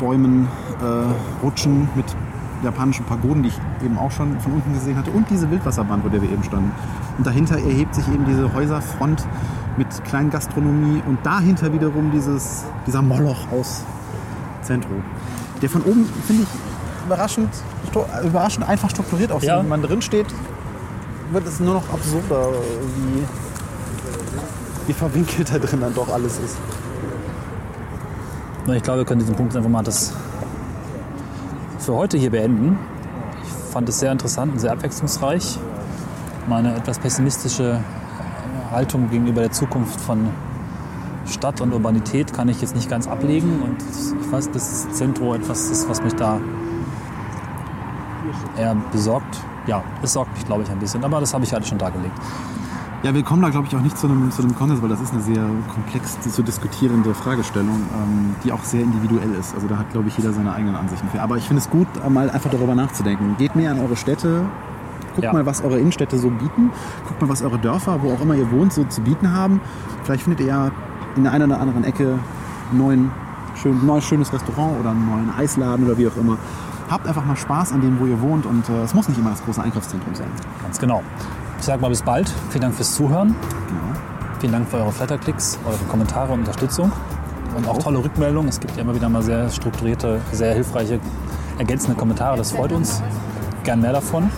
Bäumen, äh, Rutschen mit japanischen Pagoden, die ich eben auch schon von unten gesehen hatte. Und diese Wildwasserbahn, wo der wir eben standen. Und dahinter erhebt sich eben diese Häuserfront mit Kleingastronomie und dahinter wiederum dieses, dieser Moloch aus Zentro. Der von oben, finde ich, überraschend, überraschend einfach strukturiert aussieht. Ja. Wenn man drin steht, wird es nur noch absurder, wie, wie verwinkelt da drin dann doch alles ist. Ich glaube, wir können diesen Punkt einfach mal das für heute hier beenden. Ich fand es sehr interessant und sehr abwechslungsreich. Meine etwas pessimistische Haltung gegenüber der Zukunft von Stadt und Urbanität kann ich jetzt nicht ganz ablegen. Und ich weiß, dass das Zentrum etwas ist, was mich da eher besorgt. Ja, es sorgt mich, glaube ich, ein bisschen. Aber das habe ich halt schon dargelegt. Ja, wir kommen da, glaube ich, auch nicht zu einem, zu einem Konsens, weil das ist eine sehr komplex zu diskutierende Fragestellung, ähm, die auch sehr individuell ist. Also da hat, glaube ich, jeder seine eigenen Ansichten für. Aber ich finde es gut, mal einfach darüber nachzudenken. Geht mehr an eure Städte, guckt Ja. mal, was eure Innenstädte so bieten, guckt mal, was eure Dörfer, wo auch immer ihr wohnt, so zu bieten haben. Vielleicht findet ihr ja in der einen oder anderen Ecke einen neuen, schön, neues, schönes Restaurant oder einen neuen Eisladen oder wie auch immer. Habt einfach mal Spaß an dem, wo ihr wohnt und äh, es muss nicht immer das große Einkaufszentrum sein. Ganz genau. Ich sage mal bis bald. Vielen Dank fürs Zuhören. Genau. Vielen Dank für eure Flatterklicks, eure Kommentare und Unterstützung. Und auch tolle Rückmeldungen. Es gibt ja immer wieder mal sehr strukturierte, sehr hilfreiche, ergänzende Kommentare. Das freut uns. Gern mehr davon.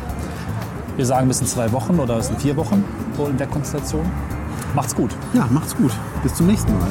Wir sagen bis in zwei Wochen oder bis in vier Wochen, so in der Konstellation. Macht's gut. Ja, macht's gut. Bis zum nächsten Mal.